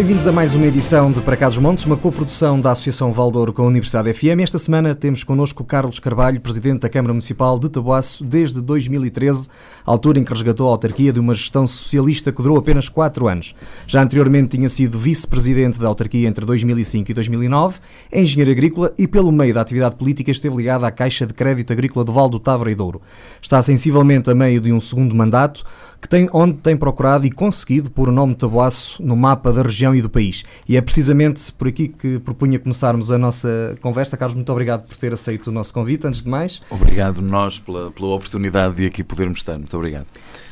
Bem-vindos a mais uma edição de Para Cá dos Montes, uma coprodução da Associação Valdouro com a Universidade FM. Esta semana temos connosco Carlos Carvalho, Presidente da Câmara Municipal de Taboaço desde 2013, altura em que resgatou a autarquia de uma gestão socialista que durou apenas 4 anos. Já anteriormente tinha sido Vice-Presidente da autarquia entre 2005 e 2009, é engenheiro agrícola e pelo meio da atividade política esteve ligado à Caixa de Crédito Agrícola do Val do Távora e Douro. Está sensivelmente a meio de um segundo mandato, que tem, onde tem procurado e conseguido pôr o nome Taboaço no mapa da região e do país. E é precisamente por aqui que propunha começarmos a nossa conversa. Carlos, muito obrigado por ter aceito o nosso convite, antes de mais. Obrigado nós pela, pela oportunidade de aqui podermos estar. Muito obrigado.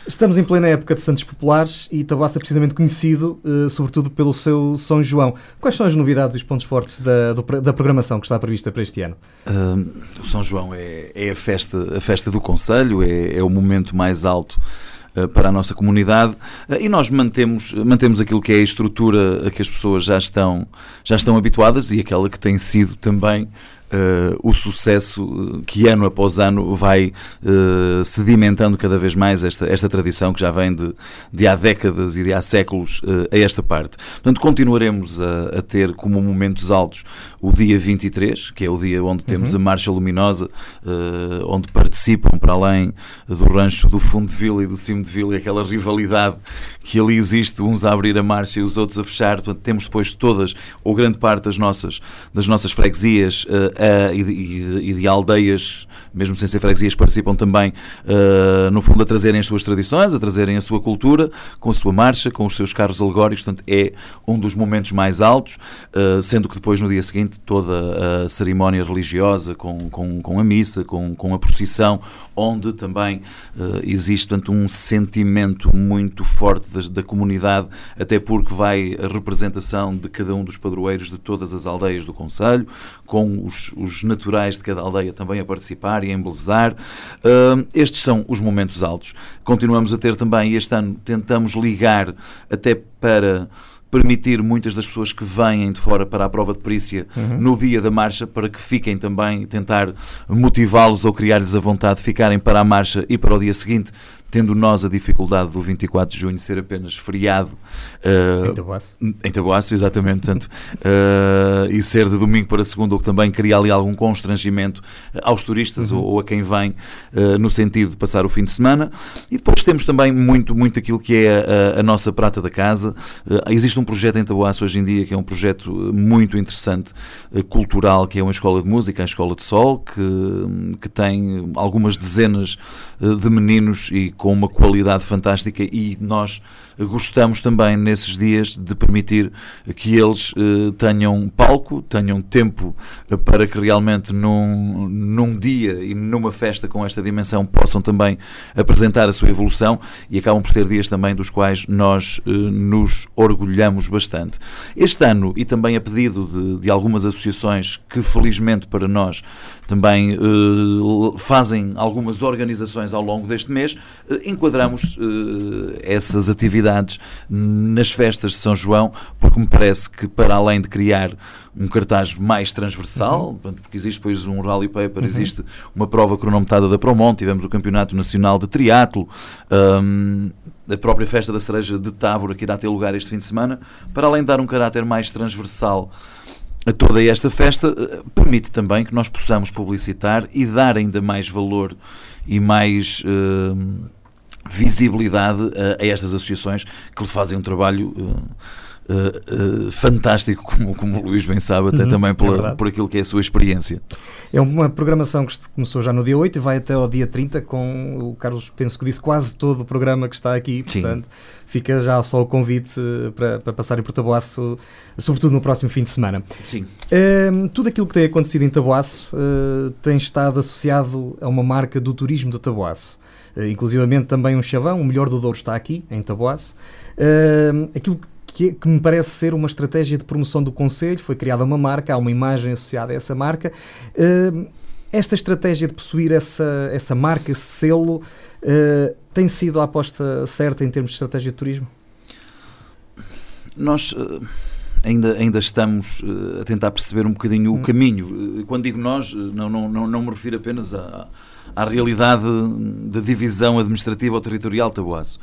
Estamos em plena época de Santos Populares e Taboaço é precisamente conhecido, uh, sobretudo pelo seu São João. Quais são as novidades e os pontos fortes da, do, da programação que está prevista para este ano? Uh, o São João é, é, a, festa, a festa do Conselho, é, é o momento mais alto eh, para a nossa comunidade eh, e nós mantemos, mantemos aquilo que é a estrutura a que as pessoas já estão, já estão habituadas e aquela que tem sido também Uh, o sucesso eh, que ano após ano vai uh, sedimentando cada vez mais esta, esta tradição que já vem de, de há décadas e de há séculos uh, a esta parte. Portanto, continuaremos a, a, ter como momentos altos o dia 23, que é o dia onde temos uhum. a Marcha Luminosa, onde participam, para além do rancho do fundo de vila e do cimo de vila, e aquela rivalidade que ali existe, uns a abrir a marcha e os outros a fechar. Portanto, temos depois todas, ou grande parte das nossas, das nossas freguesias uh, e, de, e, de, aldeias, mesmo sem ser freguesias, participam também, uh, no fundo, a trazerem as suas tradições, a trazerem a sua cultura, com a sua marcha, com os seus carros alegóricos. Portanto, é um dos momentos mais altos, uh, sendo que depois, no dia seguinte, toda a cerimónia religiosa, com, com, com a missa, com, com a procissão, onde também existe portanto, um sentimento muito forte da, da comunidade, até porque vai a representação de cada um dos padroeiros de todas as aldeias do Conselho, com os os, naturais de cada aldeia também a participar e a embelezar. Uh, estes são os momentos altos. Continuamos a ter também, este ano tentamos ligar até para permitir muitas das pessoas que vêm de fora para a prova de perícia uhum. no dia da marcha para que fiquem também, tentar motivá-los ou criar-lhes a vontade de ficarem para a marcha e para o dia seguinte tendo nós a dificuldade do 24 de junho ser apenas feriado uh, em Tabuaço, em Tabuaço exatamente, portanto, uh, e ser de domingo para segunda, o que também cria ali algum constrangimento aos turistas uhum. ou, ou, a quem vem uh, no sentido de passar o fim de semana. E depois temos também muito, muito aquilo que é a, a nossa prata da casa. existe um projeto em Tabuaço hoje em dia que é um projeto muito interessante, cultural, que é uma escola de música, a Escola de Sol, que, que tem algumas dezenas de meninos e com uma qualidade fantástica e nós gostamos também nesses dias de permitir que eles uh, tenham palco, tenham tempo uh, para que realmente num, num dia e numa festa com esta dimensão possam também apresentar a sua evolução e acabam por ser dias também dos quais nós nos orgulhamos bastante. Este ano, e também a pedido de, de algumas associações que felizmente para nós também fazem algumas organizações ao longo deste mês, enquadramos essas atividades nas festas de São João, porque me parece que para além de criar um cartaz mais transversal, uhum. porque existe depois um rally paper, uhum. existe uma prova cronometrada da Promont, tivemos o Campeonato Nacional de Triatlo, um, a própria festa da cereja de Távora que irá ter lugar este fim de semana, para além de dar um caráter mais transversal toda esta festa, eh, permite também que nós possamos publicitar e dar ainda mais valor e mais uh, visibilidade a, a, estas associações que fazem um trabalho uh, uh, uh, fantástico, como, como o Luís bem sabe, até uhum, também pela, é por aquilo que é a sua experiência. É uma programação que começou já no dia 8 e vai até ao dia 30, com o Carlos, penso que disse quase todo o programa que está aqui, Sim. portanto fica já só o convite para, para passarem por Taboaço, sobretudo no próximo fim de semana. Sim. Ehm, tudo aquilo que tem acontecido em Taboaço tem estado associado a uma marca do turismo de Taboaço. Uh, inclusivamente também um chavão, o melhor do Douro está aqui, em Taboaço. Uh, aquilo que, que, me parece ser uma estratégia de promoção do Conselho, foi criada uma marca, há uma imagem associada a essa marca. Uh, esta estratégia de possuir essa, essa marca, esse selo, tem sido a aposta certa em termos de estratégia de turismo? Nós ainda, ainda estamos a tentar perceber um bocadinho o hum. caminho. Quando digo nós, não, não, não, não me refiro apenas a à realidade da divisão administrativa ou territorial de.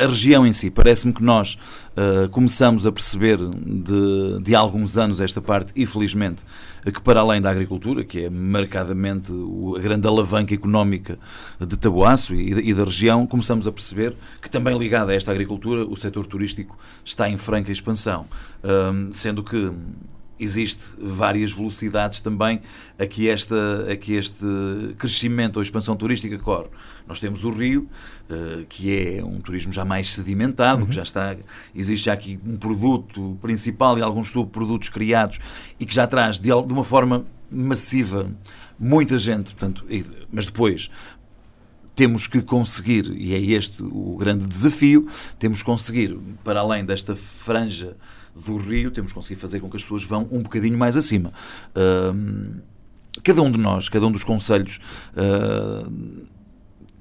A região em si, parece-me que nós uh, começamos a perceber de, de alguns anos esta parte, e felizmente, que para além da agricultura, que é marcadamente a grande alavanca económica de Taboaço e, e da região, começamos a perceber que também ligada a esta agricultura, o setor turístico está em franca expansão, uh, sendo que existe várias velocidades também a que, esta, a que este crescimento ou expansão turística corre. Nós temos o Rio, uh, que é um turismo já mais sedimentado, uhum. que já está, existe já aqui um produto principal e alguns subprodutos criados e que já traz de, de uma forma massiva muita gente, portanto, mas depois temos que conseguir, e é este o grande desafio, temos que conseguir, para além desta franja do rio, temos que conseguir fazer com que as pessoas vão um bocadinho mais acima. Uh, cada um de nós, cada um dos conselhos, uh,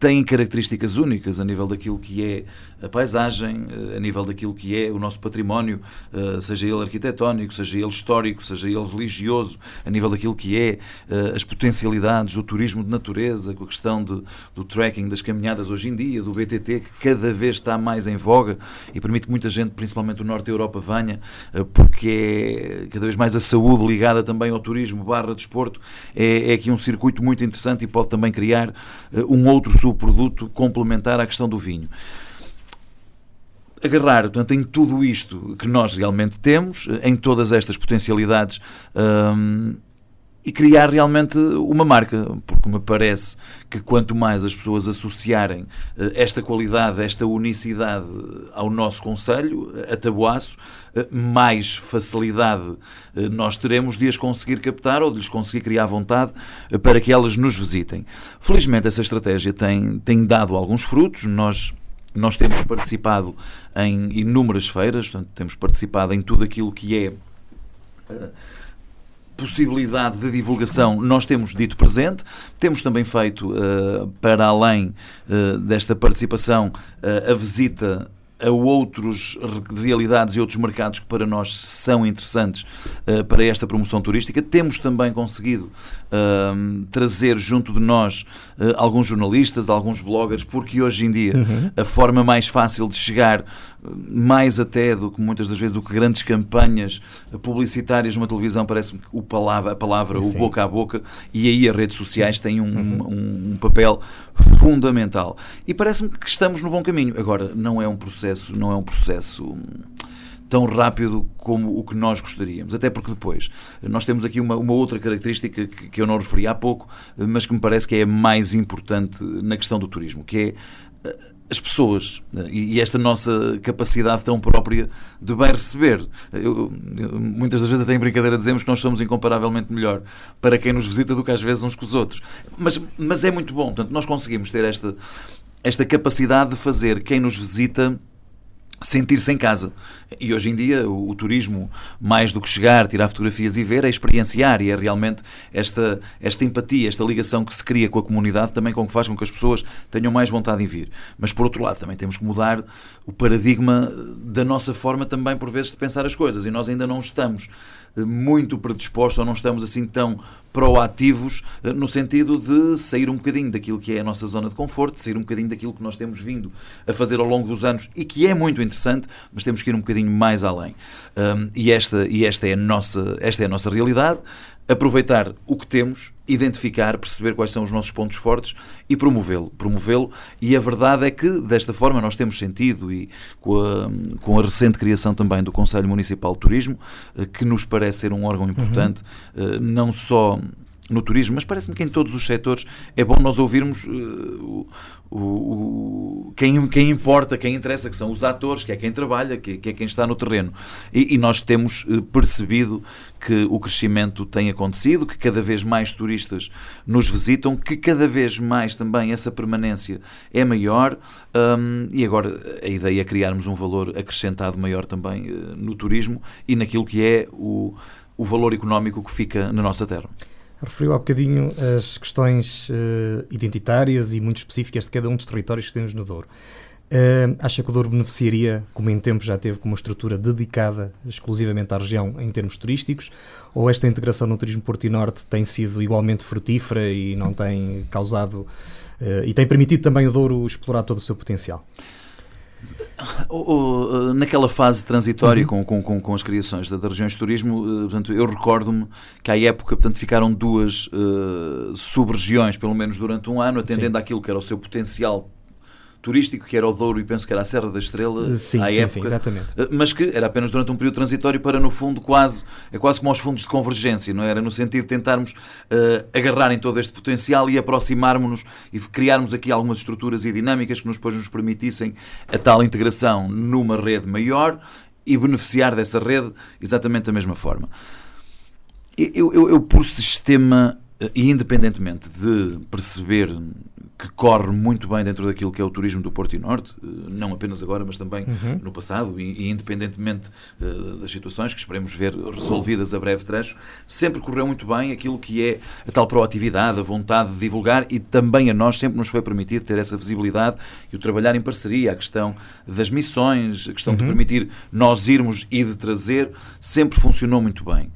têm características únicas a nível daquilo que é a paisagem, a nível daquilo que é o nosso património, eh, seja ele arquitetónico, seja ele histórico, seja ele religioso, a nível daquilo que é eh, as potencialidades do turismo de natureza, com a questão de, do trekking, das caminhadas hoje em dia, do BTT, que cada vez está mais em voga e permite que muita gente, principalmente do Norte da Europa, venha, eh, porque é cada vez mais a saúde ligada também ao turismo barra desporto, é, é aqui um circuito muito interessante e pode também criar um outro sul produto complementar à questão do vinho. Agarrar, portanto, em tudo isto que nós realmente temos, em todas estas potencialidades, hum, e criar realmente uma marca, porque me parece que quanto mais as pessoas associarem eh, esta qualidade, esta unicidade ao nosso Conselho, a Taboaço, eh, mais facilidade eh, nós teremos de as conseguir captar ou de lhes conseguir criar vontade para que elas nos visitem. Felizmente essa estratégia tem, tem dado alguns frutos, nós nós temos participado em inúmeras feiras, portanto, temos participado em tudo aquilo que é possibilidade de divulgação nós temos dito presente. Temos também feito, uh, para além uh, desta participação, uh, a visita a outras realidades e outros mercados que para nós são interessantes uh, para esta promoção turística. Temos também conseguido uh, trazer junto de nós uh, alguns jornalistas, alguns bloggers, porque hoje em dia uhum. a forma mais fácil de chegar, mais até do que muitas das vezes do que grandes campanhas publicitárias numa televisão, parece-me que o palavra, a palavra, Sim. o boca a boca, e aí as redes sociais têm um, uhum. um, um papel fundamental. E parece-me que estamos no bom caminho. Agora, não é um processo, não é um processo tão rápido como o que nós gostaríamos. Até porque depois nós temos aqui uma, uma outra característica que, que eu não referi há pouco, mas que me parece que é mais importante na questão do turismo, que é eh, as pessoas e esta nossa capacidade tão própria de bem receber. Eu, eu, muitas das vezes até em brincadeira dizemos que nós somos incomparavelmente melhor para quem nos visita do que às vezes uns com os outros. Mas, mas é muito bom. Portanto, nós conseguimos ter esta, esta capacidade de fazer quem nos visita sentir-se em casa. E hoje em dia o, o, turismo, mais do que chegar, tirar fotografias e ver, é experienciar e é realmente esta, esta empatia, esta ligação que se cria com a comunidade também com que faz com que as pessoas tenham mais vontade em vir. Mas por outro lado também temos que mudar o paradigma da nossa forma também por vezes de pensar as coisas e nós ainda não estamos muito predispostos ou não estamos assim tão proativos eh, no sentido de sair um bocadinho daquilo que é a nossa zona de conforto, sair um bocadinho daquilo que nós temos vindo a fazer ao longo dos anos e que é muito interessante, mas temos que ir um bocadinho mais além. Um, e esta, e esta, é a nossa, esta é a nossa realidade aproveitar o que temos, identificar, perceber quais são os nossos pontos fortes e promovê-lo. Promovê-lo e a verdade é que desta forma nós temos sentido e com a, com a recente criação também do Conselho Municipal de Turismo, eh, que nos parece ser um órgão importante, uhum. não só no turismo, mas parece-me que em todos os setores é bom nós ouvirmos uh, o, o, quem, quem importa, quem interessa, que são os atores, que é quem trabalha, que, que é quem está no terreno. E, e nós temos uh, percebido que o crescimento tem acontecido, que cada vez mais turistas nos visitam, que cada vez mais também essa permanência é maior um, e agora a ideia é criarmos um valor acrescentado maior também uh, no turismo e naquilo que é o, o valor económico que fica na nossa terra. Referiu há bocadinho as questões uh, identitárias e muito específicas de cada um dos territórios que temos no Douro. Uh, acha que o Douro beneficiaria, como em tempo já teve, com uma estrutura dedicada exclusivamente à região em termos turísticos? Ou esta integração no turismo Porto e Norte tem sido igualmente frutífera e não tem causado uh, e tem permitido também o Douro explorar todo o seu potencial? Naquela fase transitória uhum. com, com, com, as criações da, da regiões de turismo, eh, portanto, eu recordo-me que à época portanto, ficaram duas uh, sub-regiões, pelo menos durante um ano, atendendo Sim. àquilo que era o seu potencial turístico, que era o Douro e penso que era a Serra da Estrela sim, à sim, época, sim, exatamente. Eh, mas que era apenas durante um período transitório para, no fundo, quase é quase como aos fundos de convergência, não é? era? No sentido de tentarmos uh, agarrar em todo este potencial e aproximarmos-nos e criarmos aqui algumas estruturas e dinâmicas que nos, depois nos permitissem a tal integração numa rede maior e beneficiar dessa rede exatamente da mesma forma. Eu, eu, eu por sistema eh, e independentemente de perceber que corre muito bem dentro daquilo que é o turismo do Porto e Norte, eh, não apenas agora, mas também uhum. no passado, e, e independentemente uh, das situações que esperemos ver resolvidas a breve trecho, sempre correu muito bem aquilo que é a tal proatividade, a vontade de divulgar e também a nós sempre nos foi permitido ter essa visibilidade e o trabalhar em parceria, a questão das missões, a questão uhum. de permitir nós irmos e de trazer, sempre funcionou muito bem.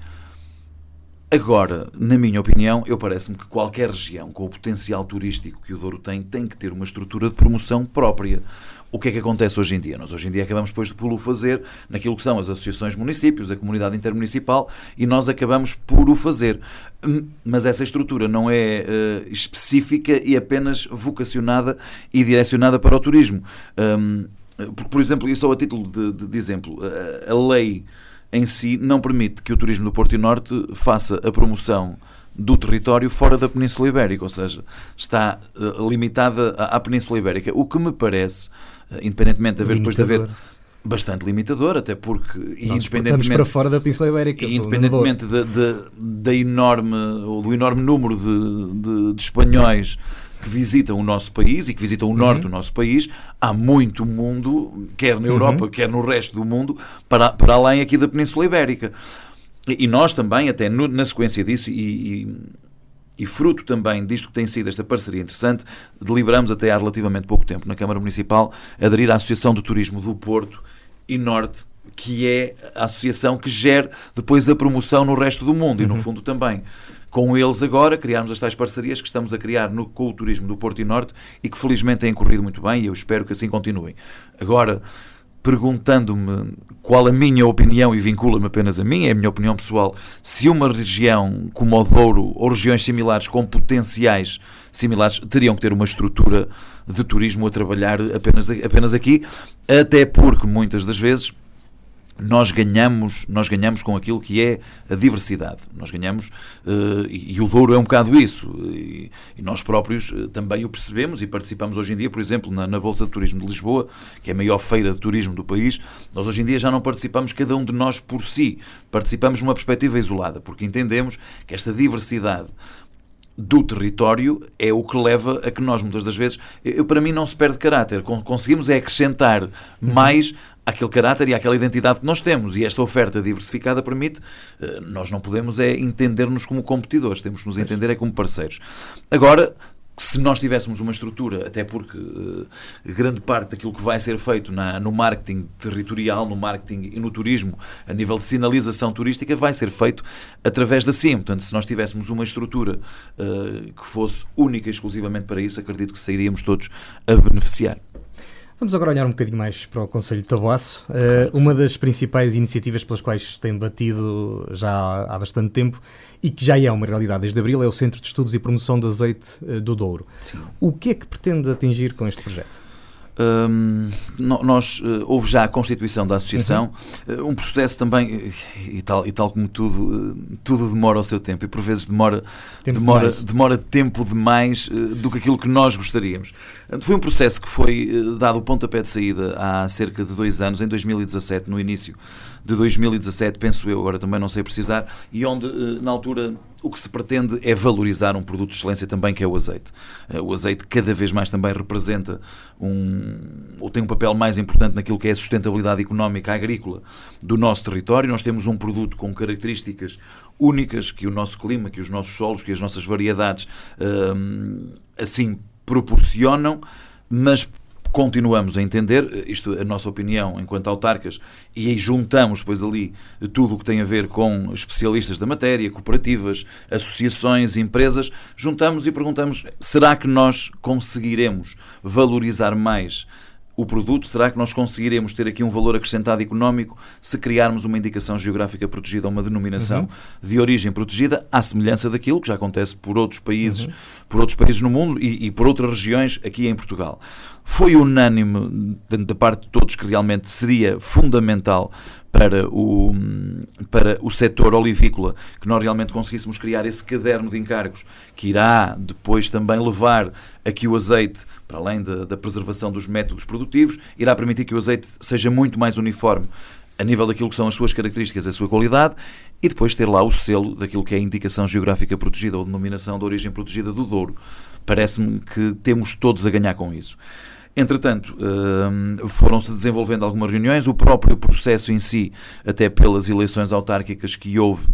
Agora, na minha opinião, eu parece-me que qualquer região com o potencial turístico que o Douro tem, tem que ter uma estrutura de promoção própria. O que é que acontece hoje em dia? Nós hoje em dia acabamos depois de o fazer naquilo que são as associações municípios, a comunidade intermunicipal, e nós acabamos por o fazer. Hum, mas essa estrutura não é uh, específica e apenas vocacionada e direcionada para o turismo. Um, por, por exemplo, e só a título de, de, de exemplo, a, a lei em si não permite que o turismo do Porto e Norte faça a promoção do território fora da Península Ibérica, ou seja, está uh, limitada à, à, Península Ibérica, o que me parece, uh, independentemente de haver depois de haver bastante limitador, até porque Nós independentemente para fora da Península Ibérica, independentemente da, da, enorme ou do enorme número de, de, de espanhóis que visitam o nosso país e que visitam o uhum. norte do nosso país, há muito mundo, quer na Europa, uhum. quer no resto do mundo, para, para além aqui da Península Ibérica. E, e nós também, até no, na sequência disso, e, e, e, fruto também disto que tem sido esta parceria interessante, deliberamos até há relativamente pouco tempo na Câmara Municipal aderir à Associação do Turismo do Porto e Norte, que é a associação que gera depois a promoção no resto do mundo uhum. e no uhum. fundo também com eles agora, criarmos as tais parcerias que estamos a criar no, com o turismo do Porto e Norte e que felizmente têm corrido muito bem e eu espero que assim continuem. Agora, perguntando-me qual a minha opinião, e vincula-me apenas a mim, é a minha opinião pessoal, se uma região como o Douro ou regiões similares com potenciais similares teriam que ter uma estrutura de turismo a trabalhar apenas, apenas aqui, até porque muitas das vezes nós ganhamos, nós ganhamos com aquilo que é a diversidade. Nós ganhamos, uh, e, o Douro é um bocado isso, e, nós próprios uh, também o percebemos e participamos hoje em dia, por exemplo, na, na, Bolsa de Turismo de Lisboa, que é a maior feira de turismo do país, nós hoje em dia já não participamos cada um de nós por si, participamos numa perspectiva isolada, porque entendemos que esta diversidade do território é o que leva a que nós, muitas das vezes, eu, para mim não se perde caráter, conseguimos é acrescentar mais aquele caráter e aquela identidade que nós temos. E esta oferta diversificada permite, eh, nós não podemos é entender-nos como competidores, temos que nos entender é como parceiros. Agora, se nós tivéssemos uma estrutura, até porque uh, grande parte daquilo que vai ser feito na, no marketing territorial, no marketing e no turismo, a nível de sinalização turística, vai ser feito através da CIM. Portanto, se nós tivéssemos uma estrutura uh, que fosse única e exclusivamente para isso, acredito que sairíamos todos a beneficiar. Vamos agora olhar um bocadinho mais para o Conselho de Taboaço. Uh, uma das principais iniciativas pelas quais tem batido já há bastante tempo e que já é uma realidade desde abril é o Centro de Estudos e Promoção de Azeite uh, do Douro. Sim. O que é que pretende atingir com este projeto? Um, nós uh, houve já a constituição da associação, uhum. uh, um processo também e tal e tal como tudo tudo demora o seu tempo e por vezes demora tempo demora demais. demora tempo demais do que aquilo que nós gostaríamos. Foi um processo que foi dado o pontapé de saída há cerca de dois anos, em 2017, no início de 2017, penso eu, agora também não sei precisar, e onde na altura o que se pretende é valorizar um produto de excelência também que é o azeite. Eh, o azeite cada vez mais também representa um ou tem um papel mais importante naquilo que é a sustentabilidade económica agrícola do nosso território. Nós temos um produto com características únicas que o nosso clima, que os nossos solos, que as nossas variedades hum, assim proporcionam, mas continuamos a entender, isto a nossa opinião enquanto autarcas, e aí juntamos depois ali tudo o que tem a ver com especialistas da matéria, cooperativas, associações, empresas, juntamos e perguntamos: será que nós conseguiremos valorizar mais o produto? Será que nós conseguiremos ter aqui um valor acrescentado económico se criarmos uma indicação geográfica protegida uma denominação uhum. de origem protegida, à semelhança daquilo que já acontece por outros países, uhum. por outros países no mundo e, e por outras regiões aqui em Portugal? Foi unânime da parte de todos que realmente seria fundamental para o, para o setor olivícola, que nós realmente conseguíssemos criar esse caderno de encargos que irá depois também levar a que o azeite, para além da, da preservação dos métodos produtivos, irá permitir que o azeite seja muito mais uniforme a nível daquilo que são as suas características, a sua qualidade, e depois ter lá o selo daquilo que é a indicação geográfica protegida ou denominação de origem protegida do Douro. Parece-me que temos todos a ganhar com isso. Entretanto, hum, foram-se desenvolvendo algumas reuniões, o próprio processo em si, até pelas eleições autárquicas que houve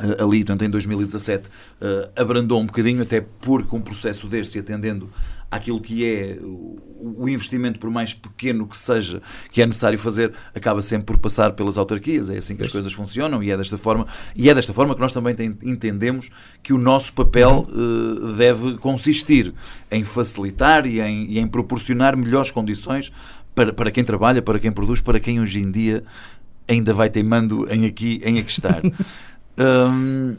eh, ali, portanto, em 2017, eh, abrandou um bocadinho, até porque um processo deste, atendendo àquilo que é o investimento, por mais pequeno que seja, que é necessário fazer, acaba sempre por passar pelas autarquias. É assim que as coisas funcionam e é desta forma, e é desta forma que nós também tem, entendemos que o nosso papel uh, deve consistir em facilitar e em, e em proporcionar melhores condições para, para quem trabalha, para quem produz, para quem hoje em dia ainda vai teimando em aqui, em aqui estar. um,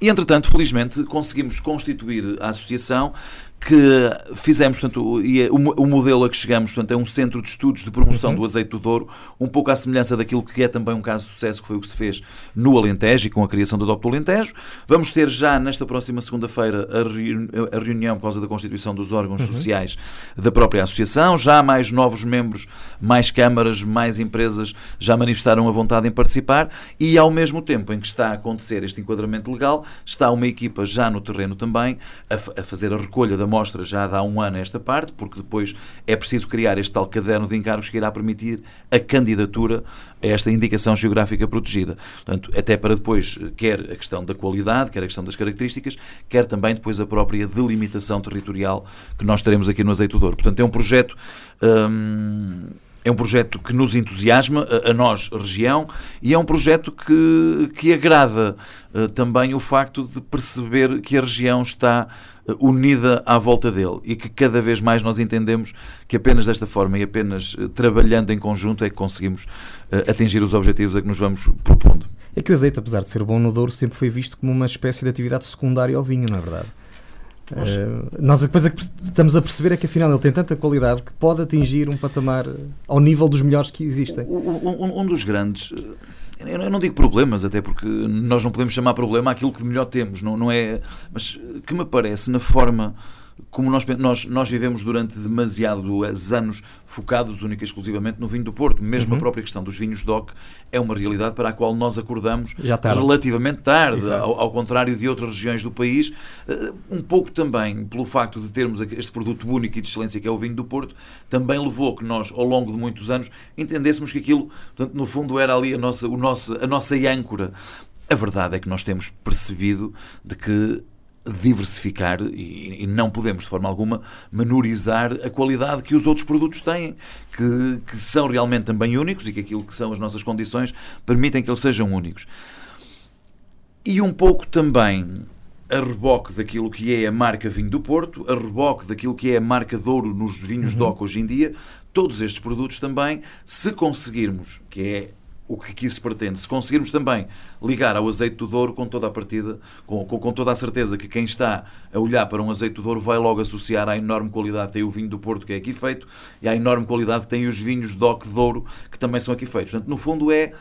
e entretanto, felizmente, conseguimos constituir a associação que fizemos, portanto, e é o, o, modelo a que chegamos, portanto, é um centro de estudos de promoção uhum. do azeite do Douro, um pouco à semelhança daquilo que é também um caso de sucesso, que foi o que se fez no Alentejo e com a criação do DOP do Alentejo. Vamos ter já nesta próxima segunda-feira a, a, reunião por causa da constituição dos órgãos uhum. sociais da própria associação, já mais novos membros, mais câmaras, mais empresas já manifestaram a vontade em participar e ao mesmo tempo em que está a acontecer este enquadramento legal, está uma equipa já no terreno também a, a fazer a recolha da mostra já dá um ano esta parte, porque depois é preciso criar este tal caderno de encargos que irá permitir a candidatura a esta indicação geográfica protegida. Portanto, até para depois, quer a questão da qualidade, quer a questão das características, quer também depois a própria delimitação territorial que nós teremos aqui no Azeite Douro. Portanto, é um projeto. Hum, é um projeto que nos entusiasma, a, nós, região, e é um projeto que, que agrada uh, também o facto de perceber que a região está unida à volta dele e que cada vez mais nós entendemos que apenas desta forma e apenas uh, trabalhando em conjunto é que conseguimos atingir os objetivos a que nos vamos propondo. É que o azeite, apesar de ser bom no Douro, sempre foi visto como uma espécie de atividade secundária ao vinho, não é verdade? Uh, nós depois é que estamos a perceber é que afinal ele tem tanta qualidade que pode atingir um patamar ao nível dos melhores que existem. Um, um, dos grandes, eh, eu não digo problemas, até porque nós não podemos chamar problema aquilo que de melhor temos, não, não é? Mas que me parece na forma como nós, nós, nós vivemos durante demasiados anos focados única e exclusivamente no vinho do Porto. Mesmo uhum. a própria questão dos vinhos DOC é uma realidade para a qual nós acordamos tarde. relativamente tarde, ao, ao, contrário de outras regiões do país. Eh, um pouco também pelo facto de termos este produto único e de excelência que é o vinho do Porto, também levou que nós, ao longo de muitos anos, entendêssemos que aquilo, portanto, no fundo, era ali a nossa, o nosso, a nossa âncora. A verdade é que nós temos percebido de que diversificar e, e, não podemos, de forma alguma, menorizar a qualidade que os outros produtos têm, que, que são realmente também únicos e que aquilo que são as nossas condições permitem que eles sejam únicos. E um pouco também a reboque daquilo que é a marca Vinho do Porto, a reboque daquilo que é a marca Douro nos vinhos uhum. DOC hoje em dia, todos estes produtos também, se conseguirmos, que é o que aqui se pretende. Se conseguirmos também ligar ao azeite do Douro com toda a partida, com, com, com, toda a certeza que quem está a olhar para um azeite do Douro vai logo associar à enorme qualidade que tem o vinho do Porto que é aqui feito e à enorme qualidade que tem os vinhos DOC de Douro que também são aqui feitos. Portanto, no fundo é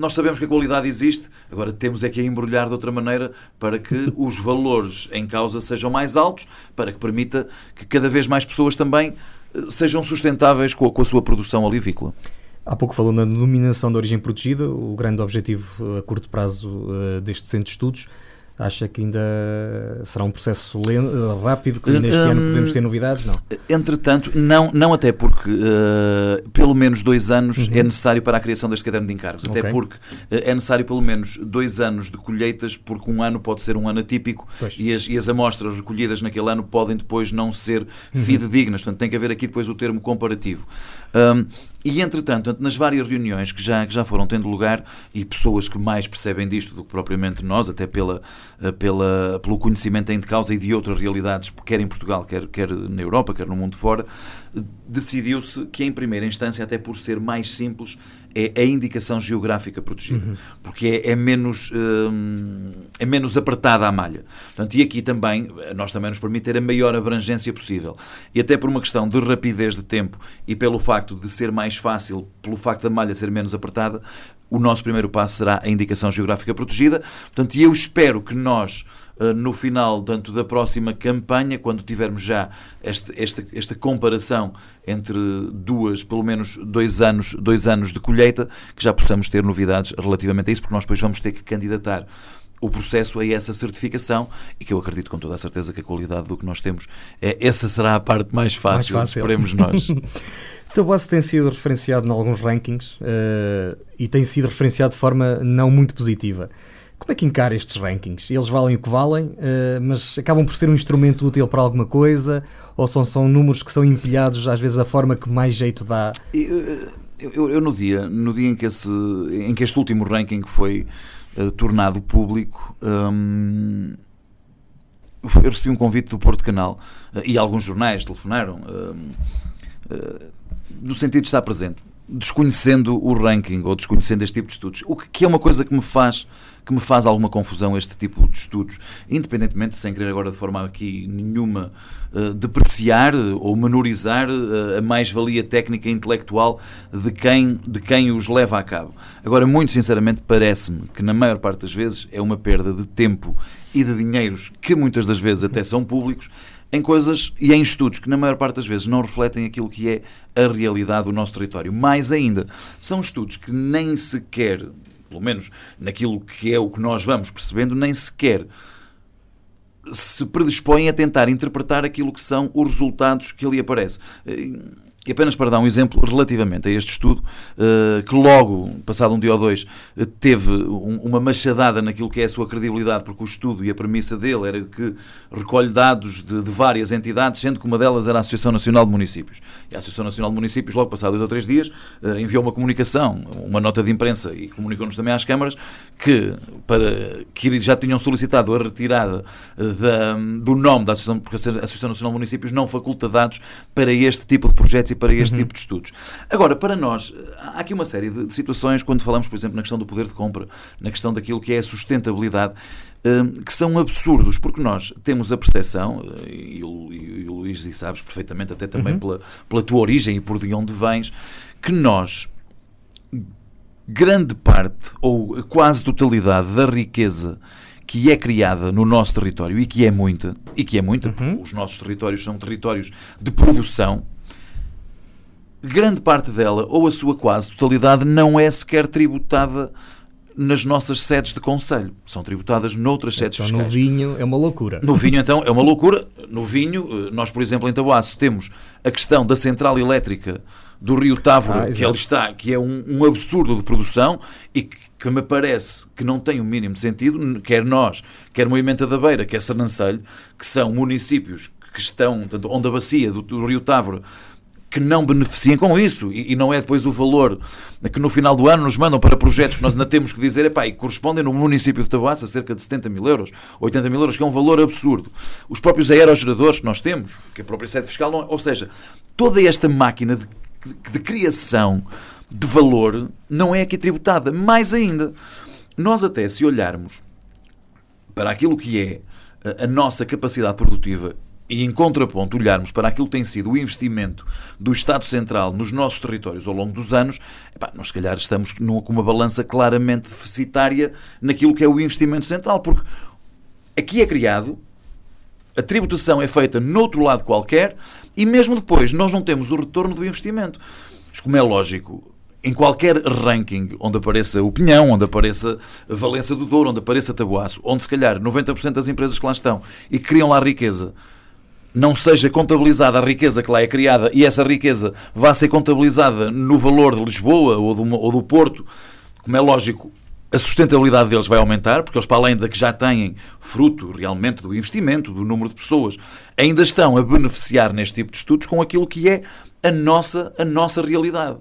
nós sabemos que a qualidade existe, agora temos é que a embrulhar de outra maneira para que os valores em causa sejam mais altos, para que permita que cada vez mais pessoas também eh, sejam sustentáveis com a, com a sua produção olivícola. Há pouco falou na denominação de origem protegida, o grande objetivo a curto prazo uh, deste centro de estudos. Acha que ainda será um processo lento, rápido, que neste um, ano podemos ter novidades? Não. Entretanto, não, não até porque uh, pelo menos dois anos uhum. é necessário para a criação deste caderno de encargos. Okay. Até porque uh, é necessário pelo menos dois anos de colheitas, porque um ano pode ser um ano atípico e as, e as, amostras recolhidas naquele ano podem depois não ser uhum. fidedignas. Portanto, tem que haver aqui depois o termo comparativo. Um, e, entretanto, nas várias reuniões que já, que já foram tendo lugar, e pessoas que mais percebem disto do que propriamente nós, até pela, eh, pela, pelo conhecimento em de causa e de outras realidades, quer em Portugal, quer, quer na Europa, quer no mundo fora, decidiu-se que, em primeira instância, até por ser mais simples, é a indicação geográfica protegida, uhum. porque é, é menos, hum, é menos apertada a malha. Portanto, e aqui também, nós também nos permite ter a maior abrangência possível. E até por uma questão de rapidez de tempo e pelo facto de ser mais fácil, pelo facto da malha ser menos apertada, o nosso primeiro passo será a indicação geográfica protegida. Portanto, e eu espero que nós no final tanto da próxima campanha, quando tivermos já este, esta, esta comparação entre duas, pelo menos dois anos, dois anos de colheita, que já possamos ter novidades relativamente a isso, porque nós depois vamos ter que candidatar o processo a essa certificação e que eu acredito com toda a certeza que a qualidade do que nós temos é essa será a parte mais fácil, mais fácil. esperemos nós. Tabuaço tem sido referenciado em alguns rankings uh, e tem sido referenciado de forma não muito positiva. Como é que encara estes rankings? Eles valem o que valem, uh, mas acabam por ser um instrumento útil para alguma coisa? Ou são, são números que são empilhados, às vezes, da forma que mais jeito dá? Eu, eu, eu no, dia, no dia em que, esse, em que este último ranking foi uh, tornado público, um, eu recebi um convite do Porto Canal uh, e alguns jornais telefonaram no sentido de estar presente desconhecendo o ranking ou desconhecendo este tipo de estudos, o que é uma coisa que me faz que me faz alguma confusão este tipo de estudos, independentemente, sem querer agora de forma aqui nenhuma uh, depreciar ou menorizar uh, a mais-valia técnica e intelectual de quem, de quem os leva a cabo. Agora, muito sinceramente, parece-me que na maior parte das vezes é uma perda de tempo e de dinheiros que muitas das vezes até são públicos em coisas e em estudos que, na maior parte das vezes, não refletem aquilo que é a realidade do nosso território. Mais ainda, são estudos que nem sequer, pelo menos naquilo que é o que nós vamos percebendo, nem sequer se predispõem a tentar interpretar aquilo que são os resultados que ali aparecem. E apenas para dar um exemplo relativamente a este estudo, eh, que logo, passado um dia ou dois, eh, teve uma machadada naquilo que é a sua credibilidade, porque o estudo e a premissa dele era que recolhe dados de, várias entidades, sendo que uma delas era a Associação Nacional de Municípios. E a Associação Nacional de Municípios, logo passado dois ou três dias, eh, enviou uma comunicação, uma nota de imprensa e comunicou-nos também às câmaras que, para, que já tinham solicitado a retirada da, do nome da Associação, porque a Associação Nacional de Municípios não faculta dados para este tipo de projetos e para este uhum. tipo de estudos. Agora, para nós, há aqui uma série de, situações, quando falamos, por exemplo, na questão do poder de compra, na questão daquilo que é a sustentabilidade, hum, que são absurdos, porque nós temos a percepção, eh, e o, e o Luís e sabes perfeitamente, até também uhum. pela, pela tua origem e por de onde vens, que nós, grande parte, ou quase totalidade da riqueza que é criada no nosso território e que é muita, e que é muita, uhum. os nossos territórios são territórios de produção, grande parte dela, ou a sua quase totalidade, não é sequer tributada nas nossas sedes de conselho. São tributadas noutras sedes então, fiscais. no vinho é uma loucura. No vinho, então, é uma loucura. No vinho, eh, nós, por exemplo, em Tabuaço, temos a questão da central elétrica do Rio Távora, ah, que ali está, que é um, um absurdo de produção e que, que, me parece que não tem o um mínimo de sentido, quer nós, quer Moimenta da Beira, quer Sernancelho, que são municípios que estão, tanto onde a bacia do, do Rio Távora que não beneficiem com isso e, e, não é depois o valor que no final do ano nos mandam para projetos que nós ainda temos que dizer epá, e correspondem no município de Tabuaça a cerca de 70 mil euros, 80 mil euros, que é um valor absurdo. Os próprios aerogeradores que nós temos, que a própria sede fiscal, não, é, ou seja, toda esta máquina de, de, de criação de valor não é aqui tributada. Mais ainda, nós até se olharmos para aquilo que é a nossa capacidade produtiva e em contraponto olharmos para aquilo que tem sido o investimento do Estado Central nos nossos territórios ao longo dos anos, epá, nós se calhar estamos numa, com uma balança claramente deficitária naquilo que é o investimento central, porque aqui é criado, a tributação é feita noutro lado qualquer e mesmo depois nós não temos o retorno do investimento. Mas como é lógico, em qualquer ranking onde apareça o Pinhão, onde apareça Valença do Douro, onde apareça Tabuaço, onde se calhar 90% das empresas que lá estão e que criam lá riqueza não seja contabilizada a riqueza que lá é criada e essa riqueza vá ser contabilizada no valor de Lisboa ou do, ou do Porto, como é lógico, a sustentabilidade deles vai aumentar, porque eles, para além da que já têm fruto realmente do investimento, do número de pessoas, ainda estão a beneficiar neste tipo de estudos com aquilo que é a nossa, a nossa realidade.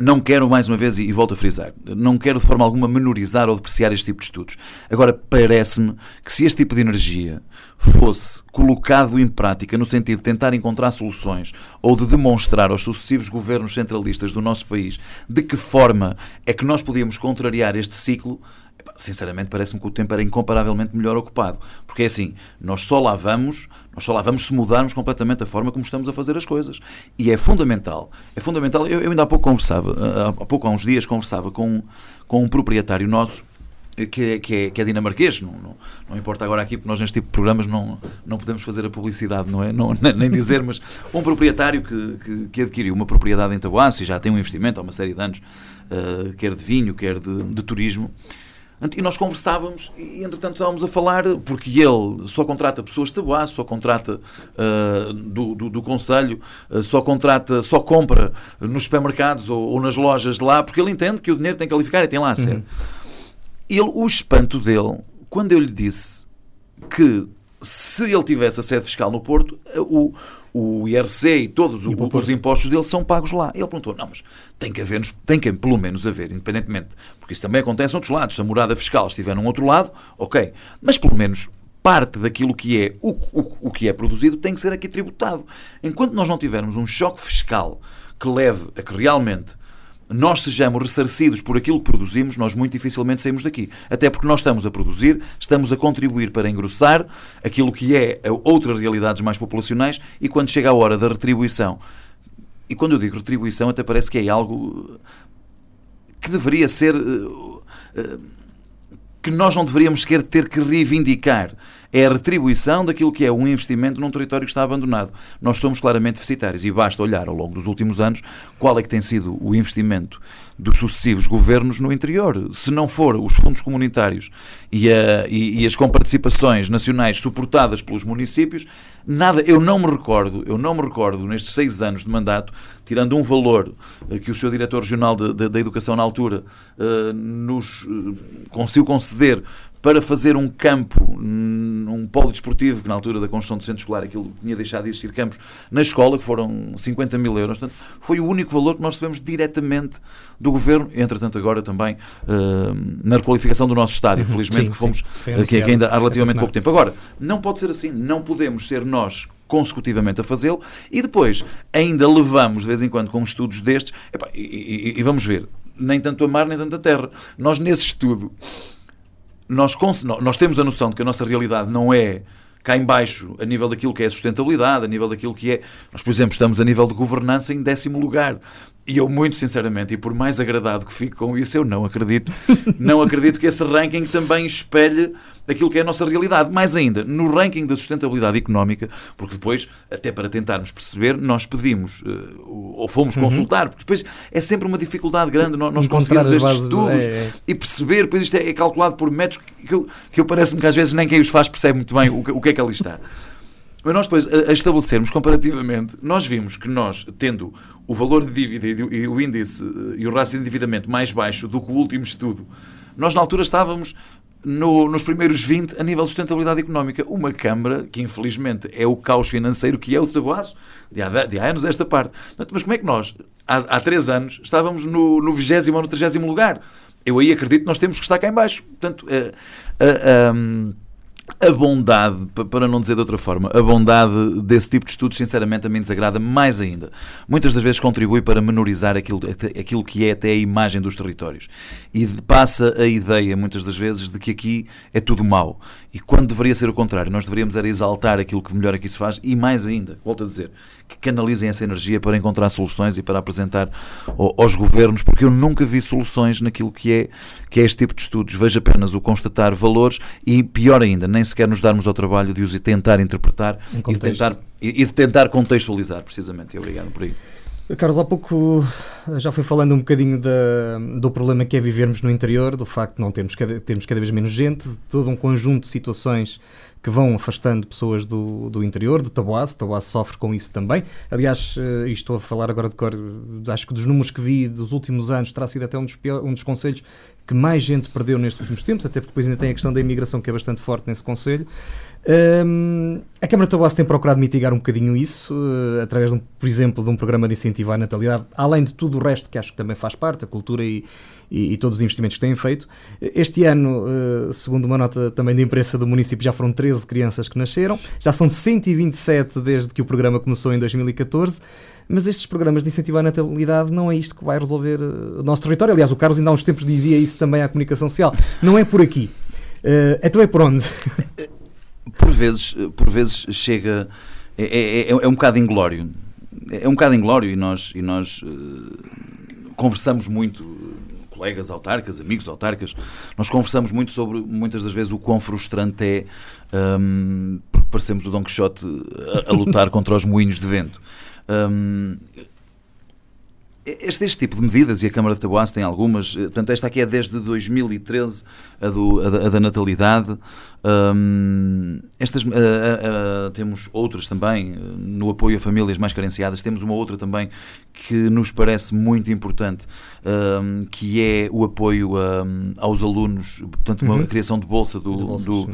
Não quero, mais uma vez, e volto a frisar, não quero de forma alguma menorizar ou depreciar este tipo de estudos. Agora, parece-me que se este tipo de energia fosse colocado em prática no sentido de tentar encontrar soluções ou de demonstrar aos sucessivos governos centralistas do nosso país de que forma é que nós podíamos contrariar este ciclo, sinceramente parece-me que o tempo era incomparavelmente melhor ocupado. Porque é assim, nós só lá vamos, nós só lá vamos se mudarmos completamente a forma como estamos a fazer as coisas. E é fundamental, é fundamental, eu, eu ainda há pouco conversava, há pouco há uns dias conversava com, com um proprietário nosso que, é, que, é, que é dinamarquês, não, não, não, importa agora aqui, porque nós neste tipo de programas não, não podemos fazer a publicidade, não é? Não, nem dizer, mas um proprietário que, que, que adquiriu uma propriedade em Tabuaço e já tem um investimento há uma série de anos, uh, quer de vinho, quer de, de turismo, e nós conversávamos e, entretanto, estávamos a falar, porque ele só contrata pessoas de Tabuaço, só contrata uh, do, do, do Conselho, uh, só contrata, só compra nos supermercados ou, ou, nas lojas de lá, porque ele entende que o dinheiro tem que qualificar e tem lá a sede. Uhum. Ele, o espanto dele, quando eu lhe disse que se ele tivesse a sede fiscal no Porto, o, o IRC e todos e os impostos dele são pagos lá. Ele perguntou: não, mas tem que haver, tem que pelo menos haver, independentemente, porque isso também acontece em outros lados. Se a morada fiscal estiver num outro lado, ok, mas pelo menos parte daquilo que é o, o, o que é produzido tem que ser aqui tributado. Enquanto nós não tivermos um choque fiscal que leve a que realmente nós sejamos ressarcidos por aquilo que produzimos, nós muito dificilmente saímos daqui. Até porque nós estamos a produzir, estamos a contribuir para engrossar aquilo que é outras realidades mais populacionais e quando chega a hora da retribuição. E quando eu digo retribuição, até parece que é algo que deveria ser. Eh, eh, que nós não deveríamos sequer ter que reivindicar é a retribuição daquilo que é um investimento num território que está abandonado. Nós somos claramente deficitários e basta olhar ao longo dos últimos anos qual é que tem sido o investimento dos sucessivos governos no interior. Se não for os fundos comunitários e, a, e, e, as comparticipações nacionais suportadas pelos municípios, nada, eu não me recordo, eu não me recordo nestes seis anos de mandato, tirando um valor eh, que o seu diretor regional da Educação na altura uh, nos uh, conseguiu conceder para fazer um campo, um polo desportivo, que na altura da construção do centro escolar aquilo tinha deixado de existir campos, na escola, que foram 50 mil euros. Portanto, foi o único valor que nós recebemos diretamente do governo, entretanto, agora também uh, na requalificação do nosso estádio, uhum, felizmente, sim, que fomos aqui, aqui ainda há relativamente pouco tempo. Agora, não pode ser assim, não podemos ser nós consecutivamente a fazê-lo. E depois ainda levamos de vez em quando com estudos destes. Epá, e, e, e vamos ver, nem tanto a mar nem tanto a terra. Nós nesse estudo nós, nós temos a noção de que a nossa realidade não é cá embaixo a nível daquilo que é sustentabilidade, a nível daquilo que é. Nós, por exemplo, estamos a nível de governança em décimo lugar. E eu, muito sinceramente, e por mais agradado que fico com isso, eu não acredito, não acredito que esse ranking também espelhe aquilo que é a nossa realidade. Mais ainda, no ranking da sustentabilidade económica, porque depois, até para tentarmos perceber, nós pedimos eh, ou fomos uhum. consultar, porque depois é sempre uma dificuldade grande nós conseguirmos estes estudos é, é. e perceber, depois isto é, é calculado por métodos que eu, que eu parece-me que às vezes nem quem os faz percebe muito bem o que, o que é que ali está. Mas nós depois, a, estabelecermos comparativamente, nós vimos que nós, tendo o valor de dívida e o índice e o rácio de endividamento mais baixo do que o último estudo, nós na altura estávamos no, nos primeiros 20 a nível de sustentabilidade económica. Uma Câmara que, infelizmente, é o caos financeiro que é o tabuaço de há, de há anos esta parte. Mas como é que nós, há, há três anos, estávamos no, no 20 ou no 30 lugar? Eu aí acredito que nós temos que estar cá em baixo. Portanto, uh, uh, um, a bondade, para não dizer de outra forma, a bondade desse tipo de estudos, sinceramente, a mim desagrada mais ainda. Muitas das vezes contribui para menorizar aquilo, aquilo que é até a imagem dos territórios. E passa a ideia, muitas das vezes, de que aqui é tudo mau. E quando deveria ser o contrário, nós deveríamos era exaltar aquilo que de melhor aqui se faz e mais ainda, volto a dizer, que canalizem essa energia para encontrar soluções e para apresentar aos governos, porque eu nunca vi soluções naquilo que é, que é este tipo de estudos. Vejo apenas o constatar valores e, pior ainda, nem sequer nos darmos ao trabalho de os tentar interpretar e de tentar, e de tentar contextualizar, precisamente. E obrigado por aí. Carlos, há pouco já fui falando um bocadinho da, do problema que é vivermos no interior, do facto de não termos cada, termos cada vez menos gente, de todo um conjunto de situações que vão afastando pessoas do, do interior, de Taboaço. Taboaço sofre com isso também. Aliás, uh, estou a falar agora de cor, acho que dos números que vi dos últimos anos, terá sido até um dos, um dos conselhos que mais gente perdeu nestes últimos tempos, até porque depois ainda tem a questão da imigração que é bastante forte nesse conselho. Um, a Câmara de Taboaço tem procurado mitigar um bocadinho isso, uh, através, de um, por exemplo, de um programa de incentivo à natalidade, além de tudo o resto que acho que também faz parte, a cultura e, e, e todos os investimentos que têm feito. Este ano, uh, segundo uma nota também da imprensa do município, já foram 13 crianças que nasceram, já são 127 desde que o programa começou em 2014. Mas estes programas de incentivo à natalidade não é isto que vai resolver uh, o nosso território. Aliás, o Carlos ainda há uns tempos dizia isso também à comunicação social. Não é por aqui. Uh, então é por onde? por vezes, por vezes chega. É, é, é, é um bocado inglório. É um bocado inglório e nós, e nós uh, conversamos muito, colegas autarcas, amigos autarcas, nós conversamos muito sobre, muitas das vezes, o quão frustrante é, um, ehm, porque parecemos o Don Quixote a, a lutar contra os moinhos de vento. Um, ehm, este, este tipo de medidas, e a Câmara de Taboaço tem algumas, eh, portanto, esta aqui é desde 2013, a, do, a, a da natalidade. Um, estas, uh, uh, temos outras também no apoio a famílias mais carenciadas. Temos uma outra também que nos parece muito importante, um, que é o apoio um, aos alunos, portanto, uma uhum. criação de bolsa do, de bolsas, do,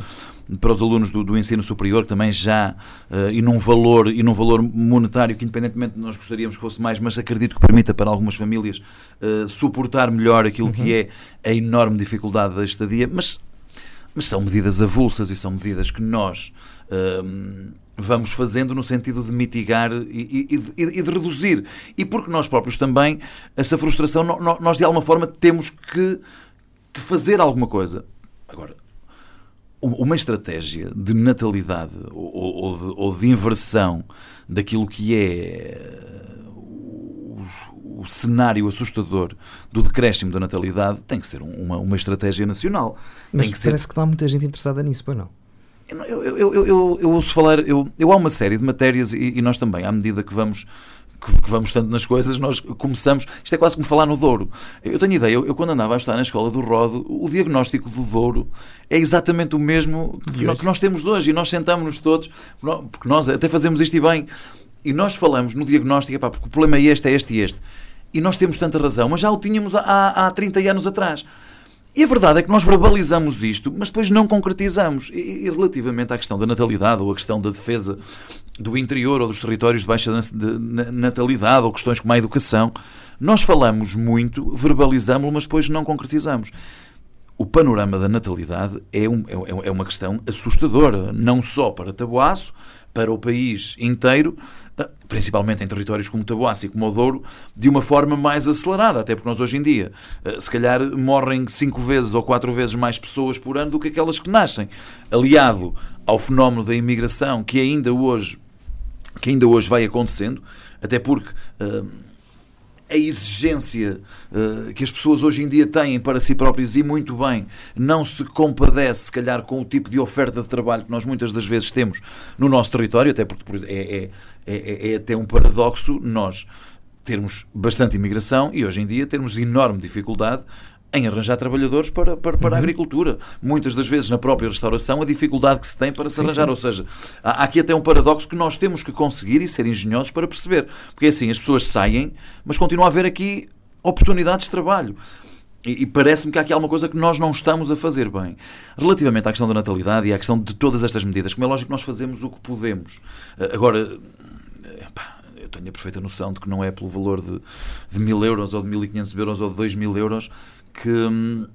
para os alunos do, do ensino superior, que também já, uh, e, num valor, e num valor monetário que, independentemente, nós gostaríamos que fosse mais, mas acredito que permita para algumas famílias uh, suportar melhor aquilo uhum. que é a enorme dificuldade da estadia, mas, mas são medidas avulsas e são medidas que nós. Uh, vamos fazendo no sentido de mitigar e, e, e, de reduzir. E porque nós próprios também, essa frustração, nós de alguma forma temos que, que fazer alguma coisa. Agora, uma estratégia de natalidade ou, ou, de, ou de, inversão daquilo que é o, o, cenário assustador do decréscimo da natalidade tem que ser uma, uma estratégia nacional. Mas tem que parece ser... que não há muita gente interessada nisso, pois não? Eu, eu, eu, eu, eu ouço falar, eu, eu há uma série de matérias e, e nós também, à medida que vamos que, vamos tanto nas coisas, nós começamos. Isto é quase como falar no Douro. Eu tenho ideia, eu, eu quando andava a estar na escola do Rodo, o diagnóstico do Douro é exatamente o mesmo que, nós, que nós temos hoje. E nós sentamos-nos todos, porque nós até fazemos isto e bem, e nós falamos no diagnóstico, epá, porque o problema é este, é este e este. E nós temos tanta razão, mas já o tínhamos há, há 30 anos atrás. E a verdade é que nós verbalizamos isto, mas depois não concretizamos. E, e, relativamente à questão da natalidade ou à questão da defesa do interior ou dos territórios de baixa natalidade ou questões como a educação, nós falamos muito, verbalizamos, mas depois não concretizamos. O panorama da natalidade é, um, é, é uma questão assustadora, não só para Taboaço, para o país inteiro, ah, principalmente em territórios como Taboaço e como Douro, de uma forma mais acelerada, até porque nós hoje em dia, ah, se calhar, morrem cinco vezes ou quatro vezes mais pessoas por ano do que aquelas que nascem. Aliado ao fenómeno da imigração, que ainda hoje, que ainda hoje vai acontecendo, até porque uh, a exigência uh, que as pessoas hoje em dia têm para si próprias e muito bem não se compadece, se calhar, com o tipo de oferta de trabalho que nós muitas das vezes temos no nosso território, até porque é, é, é, é até um paradoxo nós termos bastante imigração e hoje em dia termos enorme dificuldade em arranjar trabalhadores para, para, para uhum. a agricultura. Muitas das vezes na própria restauração a dificuldade que se tem para se arranjar. Sim. Ou seja, há aqui até um paradoxo que nós temos que conseguir e ser engenhosos para perceber. Porque assim, as pessoas saem, mas continua a haver aqui oportunidades de trabalho. E, e parece-me que há aqui alguma coisa que nós não estamos a fazer bem. Relativamente à questão da natalidade e à questão de todas estas medidas, como é lógico que nós fazemos o que podemos. Eh, agora, eu tenho a perfeita noção de que não é pelo valor de, de mil euros ou de 1.500 euros ou de 2 mil euros que,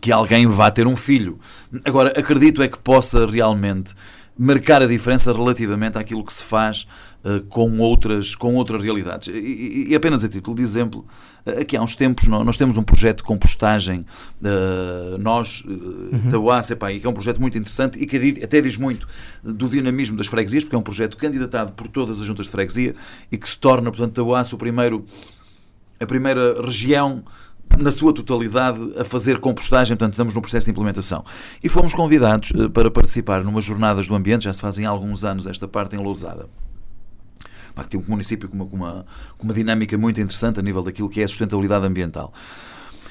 que alguém vá ter um filho. Agora, acredito é que possa realmente marcar a diferença relativamente àquilo que se faz uh, com, outras, com outras realidades. E, e, apenas a título de exemplo, uh, aqui há uns tempos nós, temos um projeto de compostagem, uh, nós, uhum. da UACEPA, que é um projeto muito interessante e que até diz muito do dinamismo das freguesias, porque é um projeto candidatado por todas as juntas de freguesia e que se torna, portanto, da UACE o primeiro, a primeira região na sua totalidade a fazer compostagem, portanto estamos no processo de implementação. E fomos convidados eh, para participar numas jornadas do ambiente, já se fazem há alguns anos esta parte em Lousada. que tem um município com uma, com, uma, com uma dinâmica muito interessante a nível daquilo que é a sustentabilidade ambiental.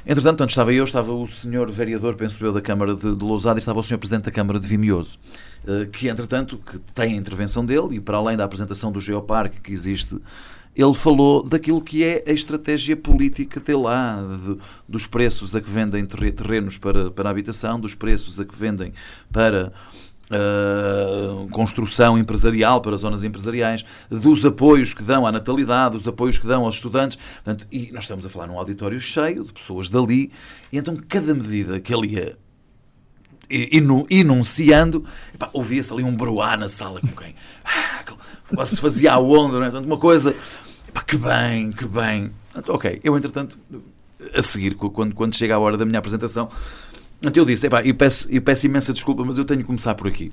Entretanto, onde estava eu, estava o senhor vereador, penso eu, da Câmara de, de Lousada e estava o senhor presidente da Câmara de Vimioso, eh, que, entretanto, que tem a intervenção dele e, para além da apresentação do Geoparque que existe, ele falou daquilo que é a estratégia política dele lá, de, dos preços a que vendem terrenos para, para habitação, dos preços a que vendem para Uh, construção empresarial para zonas empresariais, dos apoios que dão à natalidade, dos apoios que dão aos estudantes. Portanto, e nós estamos a falar num auditório cheio de pessoas dali, e então cada medida que ele ia enunciando, ouvia-se ali um broá na sala com quem ah, quase se fazia a onda, não é? Portanto, uma coisa que bem, que bem. Portanto, ok, eu entretanto, a seguir, quando, quando chega a hora da minha apresentação, então eu disse, epá, e peço, e peço imensa desculpa, mas eu tenho que começar por aqui.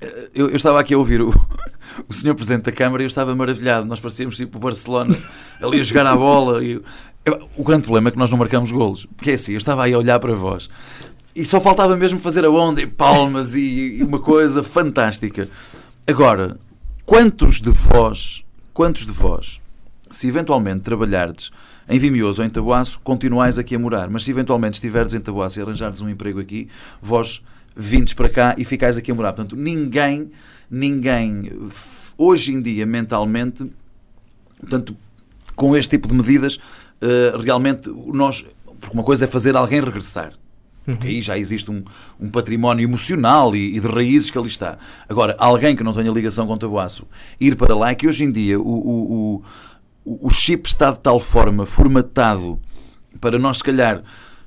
Eh, eu, eu estava aqui a ouvir o, o senhor Presidente da Câmara e eu estava maravilhado. Nós parecíamos tipo o Barcelona ali a jogar a bola. E, o grande problema é que nós não marcamos golos. Porque é assim, eu estava aí a olhar para vós e só faltava mesmo fazer a onda e palmas e, e uma coisa fantástica. Agora, quantos de vós, quantos de vós, se eventualmente trabalhardes em Vimioso ou em Tabuaço, continuais aqui a morar. Mas se eventualmente estiveres em Tabuaço e arranjardes um emprego aqui, vós vindes para cá e ficais aqui a morar. Portanto, ninguém, ninguém, hoje em dia, mentalmente, portanto, com este tipo de medidas, eh, realmente nós. Porque uma coisa é fazer alguém regressar. Porque aí já existe um, um património emocional e, e, de raízes que ali está. Agora, alguém que não tenha ligação com o Tabuaço, ir para lá, é que hoje em dia o, o, o o chip está de tal forma formatado para nós, se calhar,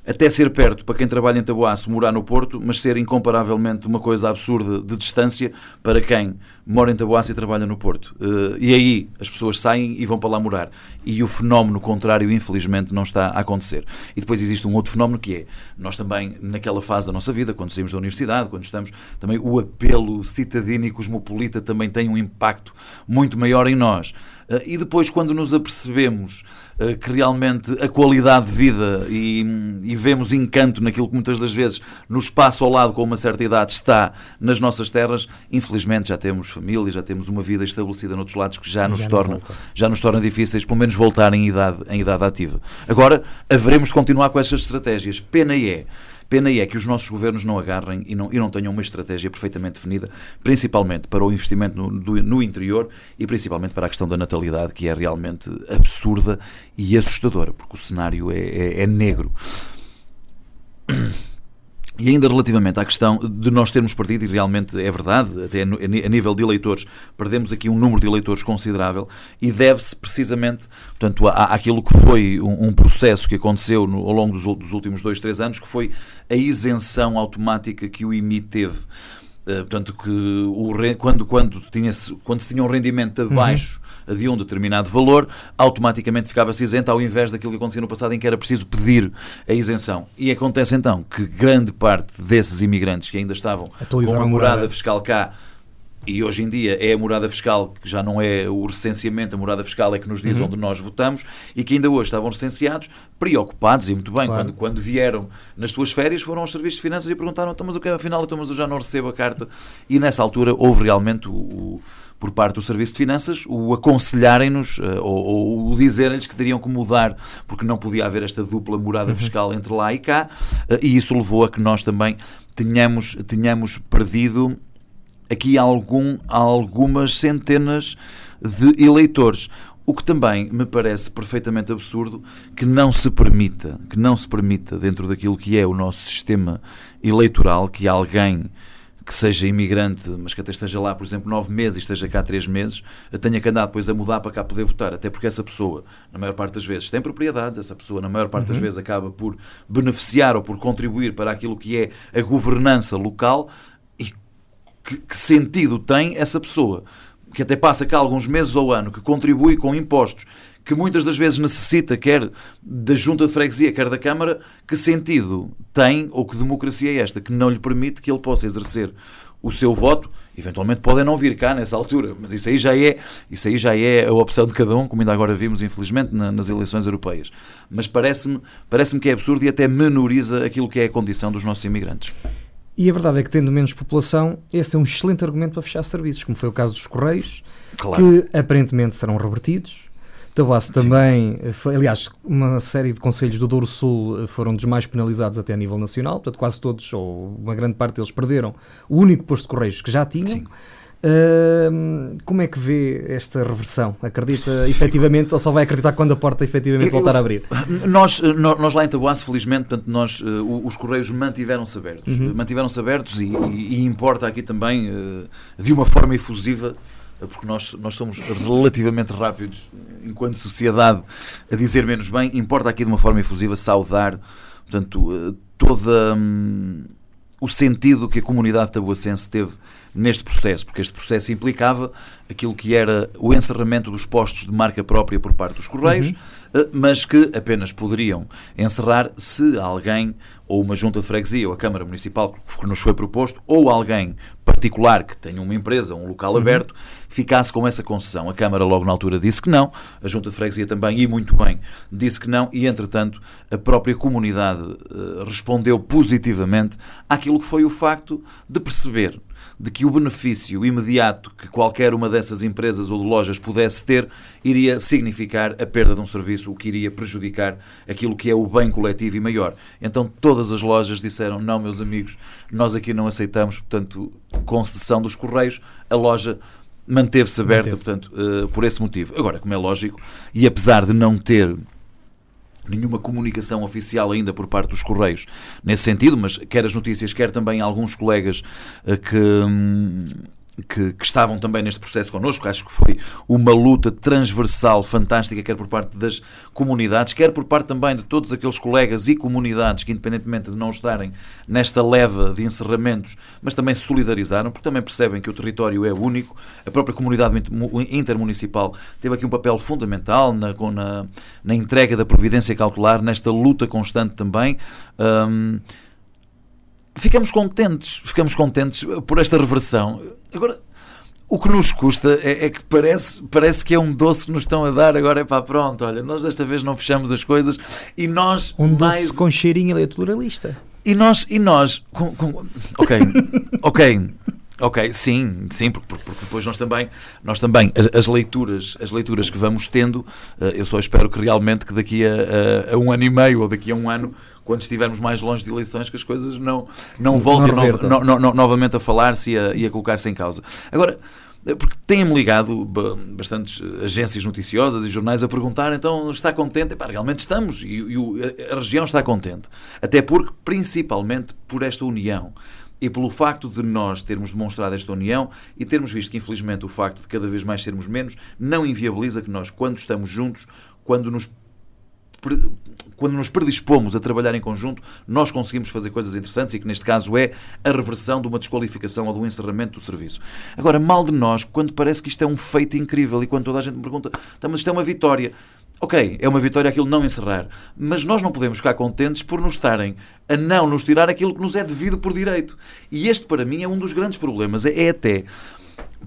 até ser perto para quem trabalha em Taboaço, morar no Porto, mas ser incomparavelmente uma coisa absurda de distância para quem mora em Taboaço e trabalha no Porto. Eh, e aí as pessoas saem e vão para lá morar. E o fenómeno contrário, infelizmente, não está a acontecer. E depois existe um outro fenómeno que é, nós também, naquela fase da nossa vida, quando saímos da universidade, quando estamos, também o apelo citadino e cosmopolita também tem um impacto muito maior em nós. Eh, e depois, quando nos apercebemos eh, que realmente a qualidade de vida e, e, vemos encanto naquilo que muitas das vezes nos passa ao lado com uma certa idade está nas nossas terras, infelizmente já temos família, já temos uma vida estabelecida noutros lados que já, já nos, torna, já nos torna difíceis, pelo menos, voltar em idade, em idade ativa. Agora, haveremos de continuar com estas estratégias. Pena é Pena é que os nossos governos não agarrem e não, e não tenham uma estratégia perfeitamente definida, principalmente para o investimento no, do, no interior e principalmente para a questão da natalidade, que é realmente absurda e assustadora, porque o cenário é, é, é negro. E ainda relativamente à questão de nós termos perdido, e realmente é verdade, até a nível de eleitores, perdemos aqui um número de eleitores considerável e deve-se precisamente portanto, àquilo que foi um, um processo que aconteceu no, ao longo dos, dos, últimos dois, três anos, que foi a isenção automática que o IMI teve. Uh, portanto, que o, quando, quando, tinha quando se tinha um rendimento abaixo uhum de um determinado valor, automaticamente ficava-se isento, ao invés daquilo que acontecia no passado em que era preciso pedir a isenção. E acontece então que grande parte desses imigrantes que ainda estavam com a morada fiscal cá e hoje em dia é a morada fiscal que já não é o recenseamento, a morada fiscal é que nos diz uhum. onde nós votamos e que ainda hoje estavam recenseados, preocupados e muito bem, claro. quando, quando vieram nas suas férias foram aos serviços de finanças e perguntaram, então, mas o que afinal, então, mas eu já não recebo a carta e nessa altura houve realmente o, o por parte do Serviço de Finanças, o aconselharem-nos eh, ou, ou dizerem-lhes que teriam que mudar, porque não podia haver esta dupla morada uhum. fiscal entre lá e cá, eh, e isso levou a que nós também tenhamos, tenhamos perdido aqui algum, algumas centenas de eleitores. O que também me parece perfeitamente absurdo que não se permita, que não se permita dentro daquilo que é o nosso sistema eleitoral, que alguém que seja imigrante, mas que até esteja lá, por exemplo, nove meses e esteja cá três meses, tenha que andar depois a mudar para cá poder votar. Até porque essa pessoa, na maior parte das vezes, tem propriedades, essa pessoa, na maior parte uhum. das vezes, acaba por beneficiar ou por contribuir para aquilo que é a governança local. E que, que sentido tem essa pessoa? Que até passa cá alguns meses ao ano, que contribui com impostos, que muitas das vezes necessita, quer da junta de freguesia, quer da Câmara, que sentido tem ou que democracia é esta que não lhe permite que ele possa exercer o seu voto? Eventualmente podem não vir cá nessa altura, mas isso aí já é, isso aí já é a opção de cada um, como ainda agora vimos, infelizmente, nas eleições europeias. Mas parece-me parece que é absurdo e até menoriza aquilo que é a condição dos nossos imigrantes. E a verdade é que, tendo menos população, esse é um excelente argumento para fechar serviços, como foi o caso dos Correios, claro. que aparentemente serão revertidos. Tabasso também, foi, aliás, uma série de conselhos do Douro Sul eh, foram dos mais penalizados até a nível nacional, portanto, quase todos, ou uma grande parte deles, perderam o único posto de Correios que já tinham. Sim. Uh, como é que vê esta reversão? Acredita efetivamente ou só vai acreditar quando a porta efetivamente voltar a abrir? Nós, nós lá em Tabuaço, felizmente, portanto, nós, os Correios mantiveram-se abertos. Uhum. Mantiveram-se abertos e, e, e, importa aqui também, de uma forma efusiva, porque nós, nós somos relativamente rápidos enquanto sociedade a dizer menos bem, importa aqui de uma forma efusiva saudar portanto, toda um, o sentido que a comunidade tabuacense teve neste processo, porque este processo implicava aquilo que era o encerramento dos postos de marca própria por parte dos Correios, uhum. Eh, mas que apenas poderiam encerrar se alguém, ou uma junta de freguesia, ou a Câmara Municipal, que nos foi proposto, ou alguém particular que tenha uma empresa, um local uhum. aberto, ficasse com essa concessão. A Câmara logo na altura disse que não, a junta de freguesia também, e muito bem, disse que não, e entretanto a própria comunidade uh, respondeu positivamente àquilo que foi o facto de perceber de que o benefício imediato que qualquer uma dessas empresas ou de lojas pudesse ter iria significar a perda de um serviço, o que iria prejudicar aquilo que é o bem coletivo e maior. Então todas as lojas disseram: não, meus amigos, nós aqui não aceitamos, portanto, concessão dos Correios, a loja manteve-se aberta, manteve portanto, uh, por esse motivo. Agora, como é lógico, e apesar de não ter nenhuma comunicação oficial ainda por parte dos Correios nesse sentido, mas quer as notícias, quer também alguns colegas uh, que. Hum, que, que, estavam também neste processo connosco. Acho que foi uma luta transversal fantástica, quer por parte das comunidades, quer por parte também de todos aqueles colegas e comunidades que, independentemente de não estarem nesta leva de encerramentos, mas também se solidarizaram, porque também percebem que o território é único. A própria comunidade intermunicipal teve aqui um papel fundamental na, na, na entrega da providência cautelar, nesta luta constante também. Um, ficamos contentes, ficamos contentes por esta reversão. Agora, o que nos custa é, é, que parece, parece que é um doce que nos estão a dar agora é para pronto, olha, nós desta vez não fechamos as coisas e nós um mais... doce com cheirinho eleitoralista. E nós, e nós, com, com... ok, ok, Ok, sim, sim, porque, porque, depois nós também, nós também as, as, leituras, as leituras que vamos tendo, uh, eu só espero que realmente que daqui a, a, um ano e meio ou daqui a um ano, quando estivermos mais longe de eleições, que as coisas não, não voltem no, no, no, novamente a falar-se e a, a colocar-se em causa. Agora, eh, porque têm-me ligado bastantes agências noticiosas e jornais a perguntar então está contente? Epá, realmente estamos e, e a região está contente. Até porque, principalmente por esta união e pelo facto de nós termos demonstrado esta união e termos visto que, infelizmente, o facto de cada vez mais sermos menos não inviabiliza que nós, quando estamos juntos, quando nos quando nos predispomos a trabalhar em conjunto, nós conseguimos fazer coisas interessantes e que neste caso é a reversão de uma desqualificação ou do encerramento do serviço. Agora, mal de nós, quando parece que isto é um feito incrível e quando toda a gente me pergunta, tá, mas isto é uma vitória. Ok, é uma vitória aquilo não encerrar, mas nós não podemos ficar contentes por nos estarem a não nos tirar aquilo que nos é devido por direito. E este, para mim, é um dos grandes problemas. É, é até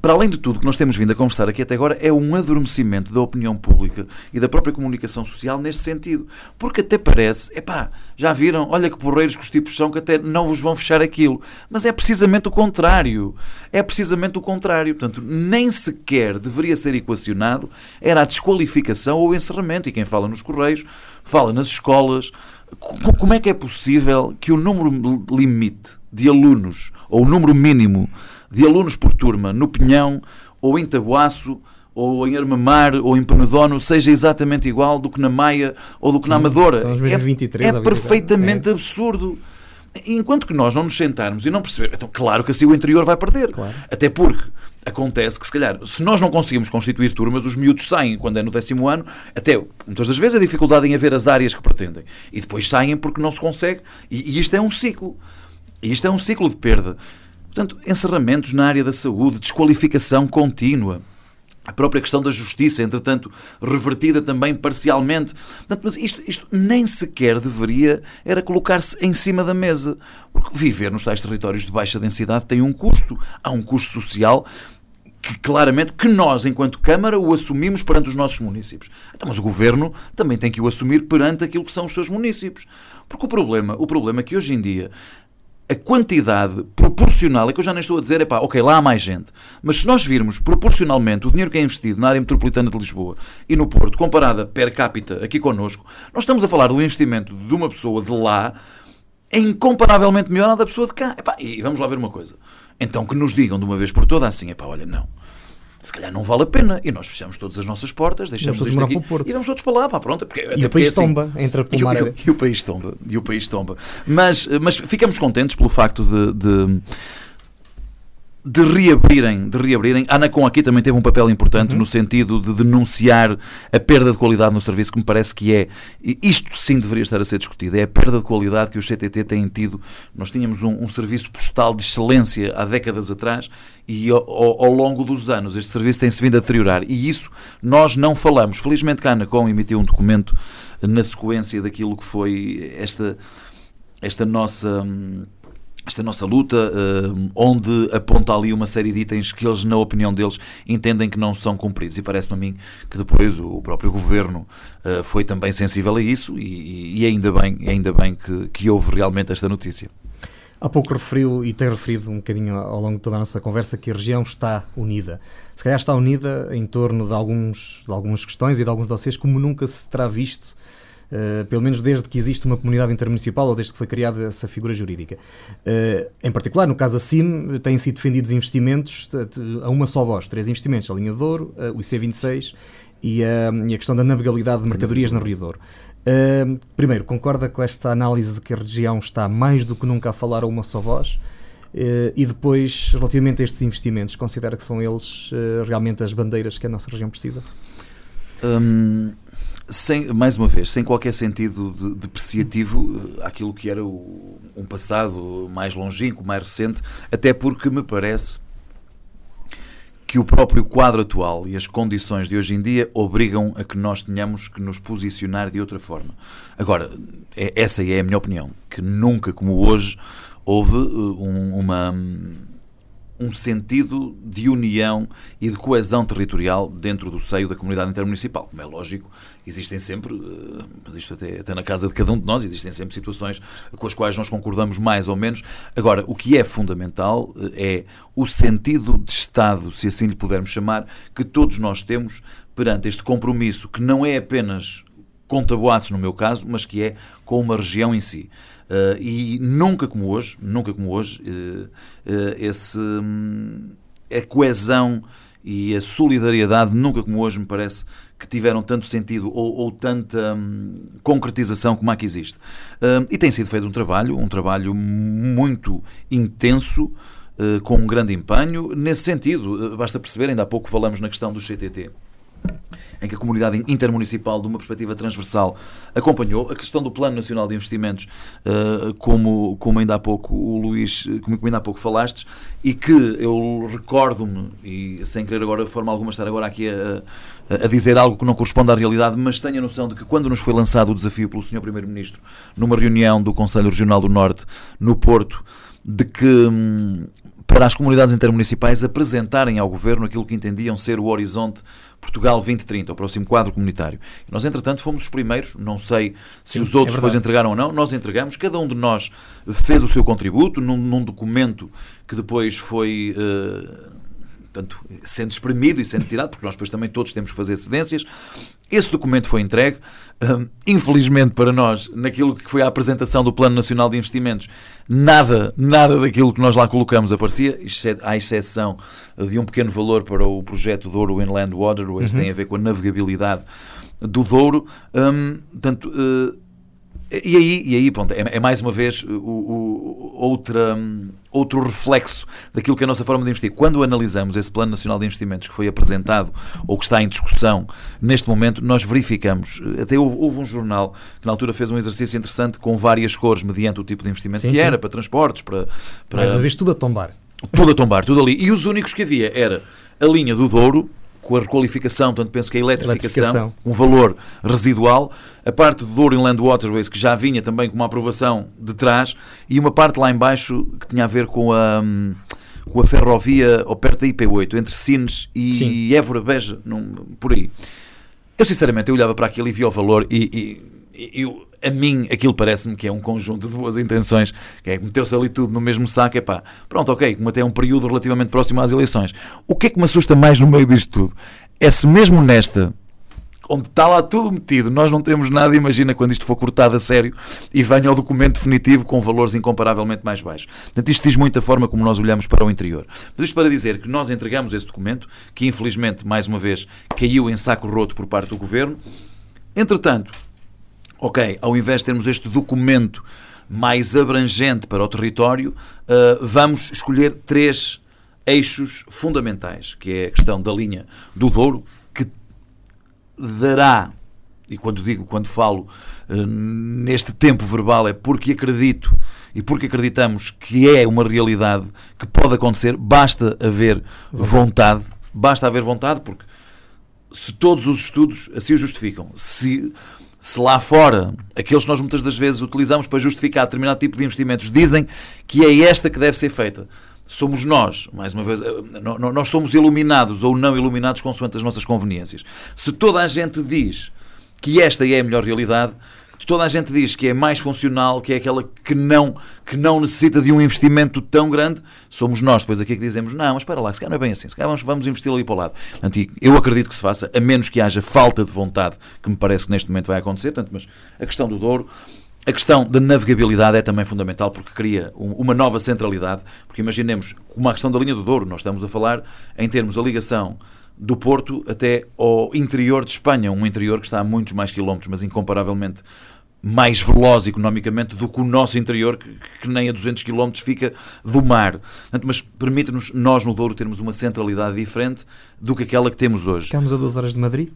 para além de tudo que nós temos vindo a conversar aqui até agora, é um adormecimento da opinião pública e da própria comunicação social neste sentido. Porque até parece, epá, já viram, olha que porreiros que os tipos são que até não vos vão fechar aquilo. Mas é precisamente o contrário. É precisamente o contrário. Portanto, nem sequer deveria ser equacionado era a desqualificação ou o encerramento. E quem fala nos correios, fala nas escolas. Como é que é possível que o número limite de alunos, ou o número mínimo de alunos por turma no Pinhão, ou em Tabuaço, ou em Armamar, ou em Penedono, seja exatamente igual do que na Maia ou do que na Amadora. É, 23, é perfeitamente é. absurdo. Enquanto que nós não nos sentarmos e não perceber, então claro que assim o interior vai perder. Claro. Até porque acontece que, se calhar, se nós não conseguimos constituir turmas, os miúdos saem quando é no décimo ano, até muitas das vezes a dificuldade em haver as áreas que pretendem. E depois saem porque não se consegue. E, e isto é um ciclo. E isto é um ciclo de perda. Portanto, encerramentos na área da saúde, desqualificação contínua. A própria questão da justiça, entretanto, revertida também parcialmente. Portanto, mas isto, isto nem sequer deveria era colocar-se em cima da mesa. Porque viver nos tais territórios de baixa densidade tem um custo. Há um custo social que claramente que nós, enquanto Câmara, o assumimos perante os nossos municípios. Então, mas o Governo também tem que o assumir perante aquilo que são os seus municípios. Porque o problema, o problema é que hoje em dia a quantidade proporcional, é que eu já nem estou a dizer, é pá, ok, lá há mais gente, mas se nós virmos proporcionalmente o dinheiro que é investido na área metropolitana de Lisboa e no Porto, comparada per capita aqui connosco, nós estamos a falar do investimento de uma pessoa de lá é incomparavelmente melhor da pessoa de cá. Epá, e vamos lá ver uma coisa. Então que nos digam de uma vez por todas assim, epá, olha, não. Se calhar não vale a pena. E nós fechamos todas as nossas portas, deixamos isto aqui e vamos todos para lá, para pronto. Porque, e o país assim, tomba, entra pelo mar. E, e, e, o país tomba, e o país tomba. Mas, mas ficamos contentes pelo facto de, de de reabrirem, de reabrirem. A Anacom aqui também teve um papel importante uhum. no sentido de denunciar a perda de qualidade no serviço, que me parece que é, isto sim deveria estar a ser discutido, é a perda de qualidade que os CTT têm tido. Nós tínhamos um, um serviço postal de excelência há décadas atrás e ao, ao, longo dos anos este serviço tem-se vindo a deteriorar e isso nós não falamos. Felizmente que a Anacom emitiu um documento na sequência daquilo que foi esta, esta nossa hum, esta nossa luta, uh, onde aponta ali uma série de itens que eles, na opinião deles, entendem que não são cumpridos. E parece-me a mim que depois o próprio governo uh, foi também sensível a isso e, e ainda bem, ainda bem que, que houve realmente esta notícia. Há pouco referiu e tem referido um bocadinho ao longo de toda a nossa conversa que a região está unida. Se calhar está unida em torno de, alguns, de algumas questões e de alguns dossiês como nunca se terá visto Uh, pelo menos desde que existe uma comunidade intermunicipal ou desde que foi criada essa figura jurídica. Uh, em particular, no caso da CIM, têm sido defendidos investimentos a uma só voz, três investimentos, a linha de Douro, uh, o IC26 e a, e a, questão da navegabilidade de mercadorias no Rio Douro. primeiro, concorda com esta análise de que a região está mais do que nunca a falar a uma só voz? e depois, relativamente a estes investimentos, considera que são eles realmente as bandeiras que a nossa região precisa? Um sem, mais uma vez, sem qualquer sentido de, depreciativo eh, àquilo que era o, um passado mais longínquo, mais recente, até porque me parece que o próprio quadro atual e as condições de hoje em dia obrigam a que nós tenhamos que nos posicionar de outra forma. Agora, é, essa é a minha opinião, que nunca como hoje houve eh, um, uma um sentido de união e de coesão territorial dentro do seio da comunidade intermunicipal. Como é lógico, existem sempre, eh, isto até, até na casa de cada um de nós, existem sempre situações com as quais nós concordamos mais ou menos. Agora, o que é fundamental eh, é o sentido de Estado, se assim lhe pudermos chamar, que todos nós temos perante este compromisso, que não é apenas com Taboaço, no meu caso, mas que é com uma região em si. Uh, e nunca como hoje, nunca como hoje, uh, uh, esse, um, a coesão e a solidariedade, nunca como hoje, me parece que tiveram tanto sentido ou, ou tanta um, concretização como a que existe. e tem sido feito um trabalho, um trabalho muito intenso, com um grande empenho. Nesse sentido, basta perceber, ainda há pouco falamos na questão do CTT em que a comunidade intermunicipal, de uma perspectiva transversal, acompanhou a questão do Plano Nacional de Investimentos, eh, como, como ainda há pouco o Luís, como ainda há pouco falastes, e que eu recordo-me, e sem querer agora de forma alguma estar agora aqui a, a dizer algo que não corresponde à realidade, mas tenho a noção de que quando nos foi lançado o desafio pelo Sr. Primeiro-Ministro, numa reunião do Conselho Regional do Norte, no Porto, de que hum, para as comunidades intermunicipais apresentarem ao Governo aquilo que entendiam ser o horizonte Portugal 2030, o próximo quadro comunitário. E nós, entretanto, fomos os primeiros, não sei se Sim, os outros é depois entregaram ou não, nós entregamos, cada um de nós fez o seu contributo num, num documento que depois foi. Uh, portanto, sendo espremido e sendo tirado, porque nós depois também todos temos que fazer cedências. Esse documento foi entregue. Um, infelizmente para nós, naquilo que foi a apresentação do Plano Nacional de Investimentos, nada, nada daquilo que nós lá colocamos aparecia, à exceção de um pequeno valor para o projeto Douro Inland Waterways, uhum. tem a ver com a navegabilidade do Douro. Um, portanto, uh, e aí, e aí pronto, é, é mais uma vez o, o, outra, outro reflexo daquilo que é a nossa forma de investir. Quando analisamos esse Plano Nacional de Investimentos que foi apresentado ou que está em discussão neste momento, nós verificamos. Até houve, houve um jornal que na altura fez um exercício interessante com várias cores mediante o tipo de investimento sim, que sim. era, para transportes, para, para. Mais uma vez, tudo a tombar. Tudo a tombar, tudo ali. E os únicos que havia era a linha do Douro, com a requalificação, portanto penso que a eletrificação, um valor residual, a parte do Douro Inland Waterways, que já vinha também com uma aprovação de trás, e uma parte lá embaixo que tinha a ver com a, com a ferrovia ou perto da IP8, entre Sines e Sim. Évora Beja, num, por aí. Eu sinceramente eu olhava para aquilo e via o valor e, e, e a mim aquilo parece-me que é um conjunto de boas intenções, que é meteu-se ali tudo no mesmo saco, é pá, pronto, ok, como até é um período relativamente próximo às eleições. O que é que me assusta mais no meio disto tudo? É se mesmo nesta onde está lá tudo metido, nós não temos nada, imagina quando isto for cortado a sério e venha ao documento definitivo com valores incomparavelmente mais baixos. Portanto, isto diz muito forma como nós olhamos para o interior. Mas isto para dizer que nós entregamos esse documento, que infelizmente, mais uma vez, caiu em saco roto por parte do Governo. Entretanto, ok, ao invés de termos este documento mais abrangente para o território, uh, vamos escolher três eixos fundamentais, que é a questão da linha do Douro, dará, e quando digo, quando falo uh, neste tempo verbal, é porque acredito e porque acreditamos que é uma realidade que pode acontecer, basta haver vontade, basta haver vontade, porque se todos os estudos assim o justificam, se, se lá fora aqueles que nós muitas das vezes utilizamos para justificar determinado tipo de investimentos dizem que é esta que deve ser feita, somos nós, mais uma vez, eh, nós somos iluminados ou não iluminados consoante as nossas conveniências. Se toda a gente diz que esta é a melhor realidade, toda a gente diz que é mais funcional, que é aquela que não, que não necessita de um investimento tão grande, somos nós depois aqui que dizemos, não, mas espera lá, se calhar não é bem assim, se calhar vamos, vamos investir ali para o lado. Portanto, eu acredito que se faça, a menos que haja falta de vontade, que me parece que neste momento vai acontecer, portanto, mas a questão do Douro, a questão da navegabilidade é também fundamental porque cria uma nova centralidade. Porque imaginemos, como a questão da linha do Douro, nós estamos a falar em termos da ligação do Porto até ao interior de Espanha, um interior que está a muitos mais quilómetros, mas incomparavelmente mais veloz economicamente do que o nosso interior, que, que nem a 200 km fica do mar. Portanto, mas permite-nos, nós no Douro, termos uma centralidade diferente do que aquela que temos hoje. Estamos a duas horas de Madrid?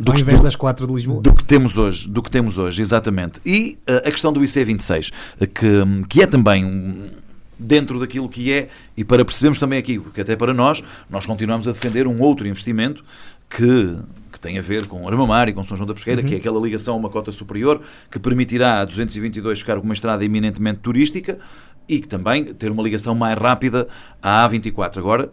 do Ao que, invés das quatro de Lisboa. Do que temos hoje, do que temos hoje, exatamente. E uh, a questão do IC26, uh, que, que é também um, dentro daquilo que é, e para percebermos também aqui, porque até para nós, nós continuamos a defender um outro investimento que tem a ver com Armamar e com São João da Pesqueira, uhum. que é aquela ligação a uma cota superior que permitirá a 222 ficar com uma estrada eminentemente turística e que também ter uma ligação mais rápida à A24. Agora,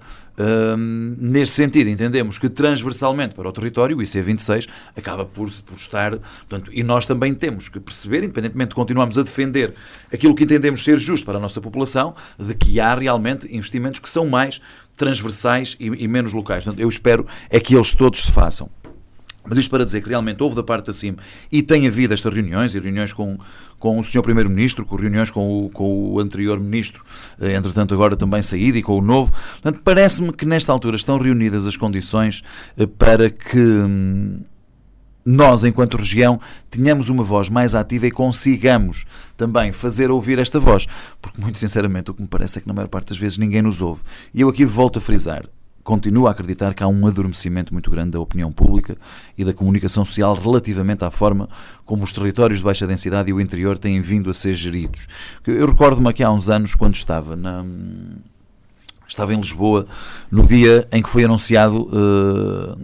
neste sentido, entendemos que transversalmente para o território, o IC26 acaba por, por estar. Portanto, e nós também temos que perceber, independentemente de continuarmos a defender aquilo que entendemos ser justo para a nossa população, de que há realmente investimentos que são mais transversais e, e menos locais. Portanto, eu espero é que eles todos se façam. Mas isto para dizer que realmente houve da parte da CIM e tem havido estas reuniões, e reuniões com, com o Sr. Primeiro-Ministro, com reuniões com o, com o anterior Ministro, eh, entretanto agora também saído, e com o novo. Portanto, parece-me que nesta altura estão reunidas as condições eh, para que hum, nós, enquanto região, tenhamos uma voz mais ativa e consigamos também fazer ouvir esta voz. Porque, muito sinceramente, o que me parece é que na maior parte das vezes ninguém nos ouve. E eu aqui volto a frisar continuo a acreditar que há um adormecimento muito grande da opinião pública e da comunicação social relativamente à forma como os territórios de baixa densidade e o interior têm vindo a ser geridos. Eu recordo-me aqui há uns anos, quando estava na. Estava em Lisboa no dia em que foi anunciado uh,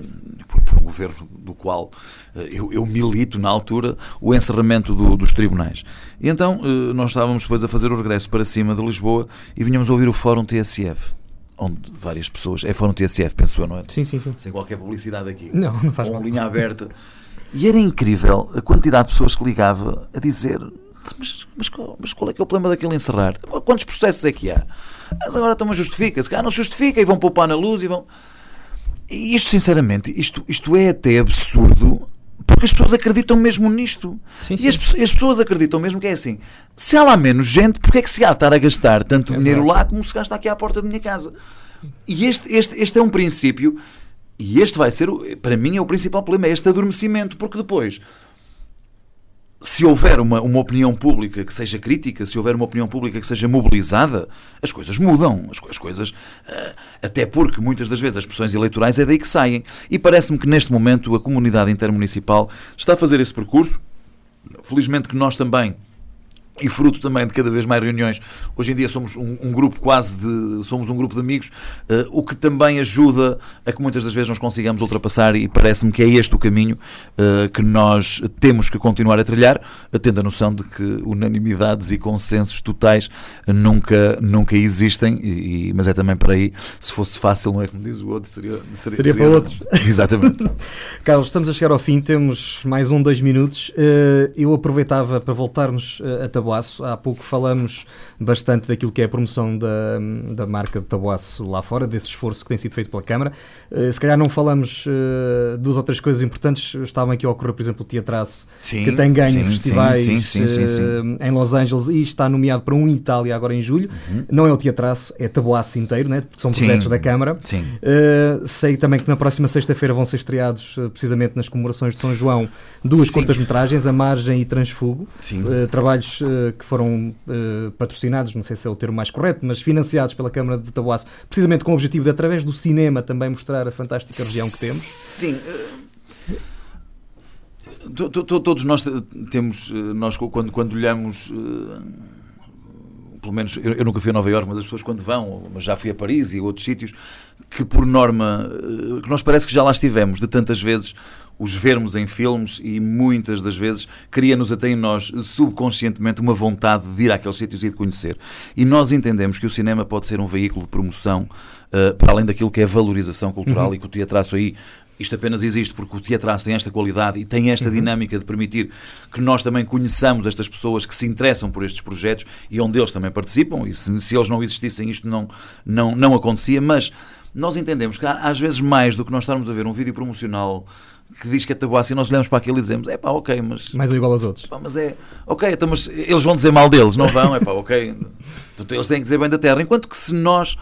por um governo do qual uh, eu, eu, milito na altura o encerramento do, dos tribunais. E então uh, nós estávamos depois a fazer o regresso para cima de Lisboa e vinhamos ouvir o Fórum TSF onde várias pessoas. É Fórum TSF, penso eu, não é? Sim, sim, sim. Sem qualquer publicidade aqui. Não, não faz Com mal. linha aberta. E era incrível a quantidade de pessoas que ligava a dizer. Mas, mas, mas qual é que é o problema daquele encerrar? Quantos processos é que há? Mas agora estão a justifica-se. Ah, não justifica e vão poupar na luz e vão. E isto, sinceramente, isto, isto é até absurdo porque as pessoas acreditam mesmo nisto. Sim, sim. E as, as, pessoas acreditam mesmo que é assim. Se há lá menos gente, porque é que se há de estar a gastar tanto é dinheiro lá como se gasta aqui à porta da minha casa? E este, este, este é um princípio, e este vai ser, para mim, é o principal problema, é este adormecimento, porque depois se houver uma, uma opinião pública que seja crítica, se houver uma opinião pública que seja mobilizada, as coisas mudam. As, as coisas. Uh, até porque muitas das vezes as pressões eleitorais é daí que saem. E parece-me que neste momento a comunidade intermunicipal está a fazer esse percurso. Felizmente que nós também e fruto também de cada vez mais reuniões. Hoje em dia somos um, um grupo quase de. somos um grupo de amigos, uh, o que também ajuda a que muitas das vezes nós consigamos ultrapassar, e parece-me que é este o caminho uh, que nós temos que continuar a trilhar, tendo a noção de que unanimidades e consensos totais nunca, nunca existem, e, e, mas é também para aí, se fosse fácil, não é como diz o outro, seria, seria, seria, seria para outros. Exatamente. Carlos, estamos a chegar ao fim, temos mais um, dois minutos. Uh, eu aproveitava para voltarmos a Tabuaço. Há pouco falamos bastante daquilo que é a promoção da, da marca de Tabuaço lá fora, desse esforço que tem sido feito pela Câmara. Uh, se calhar não falamos uh, duas outras coisas importantes. Estavam aqui a ocorrer, por exemplo, o Teatraço, sim, que tem ganho sim, festivais sim, uh, em Los Angeles e está nomeado para um Itália agora em julho. Uhum. Não é o Teatraço, é Tabuaço inteiro, né? porque são projetos da Câmara. sei também que na próxima sexta-feira vão ser estreados, precisamente nas comemorações de São João, duas curtas-metragens, A Margem e Transfugo. trabalhos que foram patrocinados, não sei se é o termo mais correto, mas financiados pela Câmara de Tabuaço, precisamente com o objetivo de, através do cinema, também mostrar a fantástica região que temos. Sim. Todos nós temos, nós quando, quando olhamos pelo menos eu, nunca fui a Nova Iorque, mas as pessoas quando vão, mas já fui a Paris e outros sítios, que por norma, que nós parece que já lá estivemos, de tantas vezes os vermos em filmes e muitas das vezes cria-nos até em nós subconscientemente uma vontade de ir àqueles sítios e de conhecer. E nós entendemos que o cinema pode ser um veículo de promoção uh, para além daquilo que é valorização cultural uhum. e que o teatro aí isto apenas existe porque o teatro tem esta qualidade e tem esta uhum. dinâmica de permitir que nós também conheçamos estas pessoas que se interessam por estes projetos e onde eles também participam. E se, se eles não existissem, isto não, não, não acontecia. Mas nós entendemos que às vezes mais do que nós estarmos a ver um vídeo promocional que diz que é tabuaço e nós olhamos para aquilo e dizemos é pá, ok, mas. Mais igual aos outros. Pá, mas é. Ok, então, mas eles vão dizer mal deles, não vão? É pá, ok. Então, eles têm que dizer bem da terra. Enquanto que se nós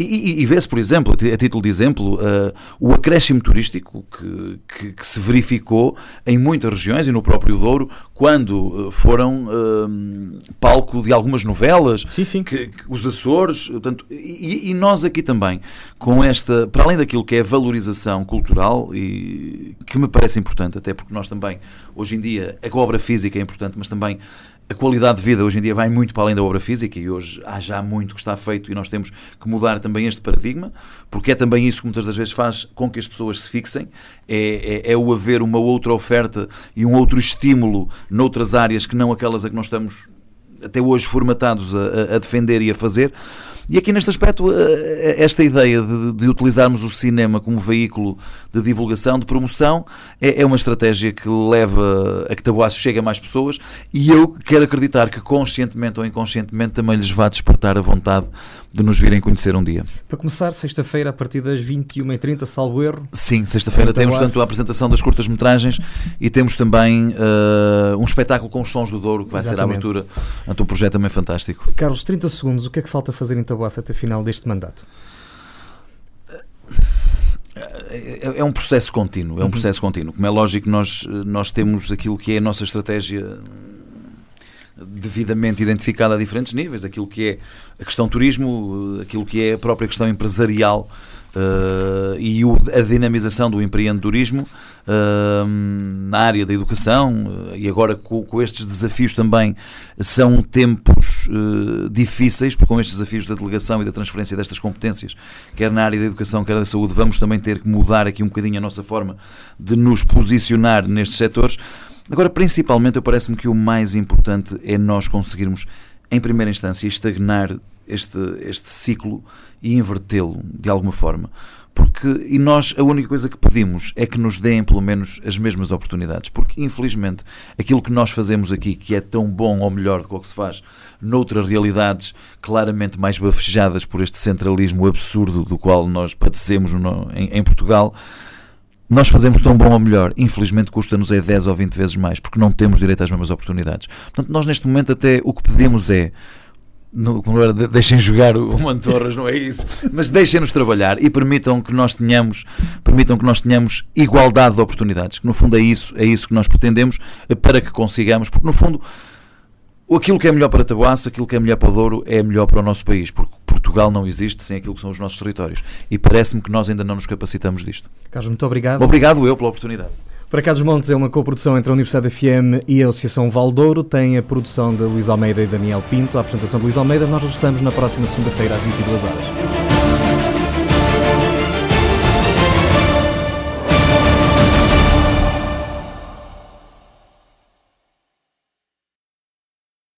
e, e, e vê-se, por exemplo, a título de exemplo, uh, o acréscimo turístico que, que, que, se verificou em muitas regiões e no próprio Douro, quando uh, foram uh, palco de algumas novelas, sim, sim. Que, que, os Açores, portanto, e, e, nós aqui também, com esta, para além daquilo que é valorização cultural, e que me parece importante, até porque nós também, hoje em dia, a obra física é importante, mas também a qualidade de vida hoje em dia vai muito para além da obra física e hoje há já muito que está feito e nós temos que mudar também este paradigma, porque é também isso que muitas das vezes faz com que as pessoas se fixem, é, é, é o haver uma outra oferta e um outro estímulo noutras áreas que não aquelas a que nós estamos até hoje formatados a, a defender e a fazer. E aqui neste aspecto, eh, eh, esta ideia de, de, utilizarmos o cinema como veículo de divulgação, de promoção, é, é uma estratégia que leva a que Tabuaço chegue a mais pessoas e eu quero acreditar que conscientemente ou inconscientemente também lhes vá despertar a vontade de nos virem conhecer um dia. Para começar, sexta-feira, a partir das 21h30, salvo erro. Sim, sexta-feira temos tanto a apresentação das curtas-metragens e temos também uh, um espetáculo com os Sons do Douro, que vai Exatamente. ser a abertura. Então, um projeto também fantástico. Carlos, 30 segundos, o que é que falta fazer em Tabuaço até final deste mandato? É, é um processo contínuo, é um uhum. processo contínuo. Como é lógico, nós, nós temos aquilo que é a nossa estratégia devidamente identificada a diferentes níveis, aquilo que é a questão turismo, aquilo que é a própria questão empresarial uh, e o, a dinamização do empreendedorismo uh, na área da educação uh, e agora com, com, estes desafios também são tempos difíceis, porque com estes desafios da delegação e da transferência destas competências, quer na área da educação, quer da saúde, vamos também ter que mudar aqui um bocadinho a nossa forma de nos posicionar nestes setores. Agora, principalmente, eu parece-me que o mais importante é nós conseguirmos, em primeira instância, estagnar este, este ciclo e invertê-lo de alguma forma. Porque, e nós, a única coisa que pedimos é que nos deem pelo menos as mesmas oportunidades. Porque, infelizmente, aquilo que nós fazemos aqui, que é tão bom ou melhor do que o que se faz noutras realidades claramente mais bafejadas por este centralismo absurdo do qual nós padecemos no, em, em Portugal, nós fazemos tão bom ou melhor, infelizmente custa-nos é 10 ou 20 vezes mais, porque não temos direito às mesmas oportunidades. Portanto, nós neste momento até o que pedimos é no, deixem jogar o Mantorras, não é isso, mas deixem-nos trabalhar e permitam que nós tenhamos, permitam que nós tenhamos igualdade de oportunidades, que no fundo é isso, é isso que nós pretendemos para que consigamos, porque no fundo aquilo que é melhor para Tabuaço, aquilo que é melhor para o Douro é melhor para o nosso país, porque Portugal não existe sem aquilo que são os nossos territórios e parece-me que nós ainda não nos capacitamos disto. Carlos, muito obrigado. Obrigado eu pela oportunidade. Para cá dos Montes é uma coprodução entre a Universidade FM e a Associação Valdouro. Tem a produção de Luís Almeida e Daniel Pinto, a apresentação de Luís Almeida. Nós regressamos na próxima segunda-feira às 22 horas.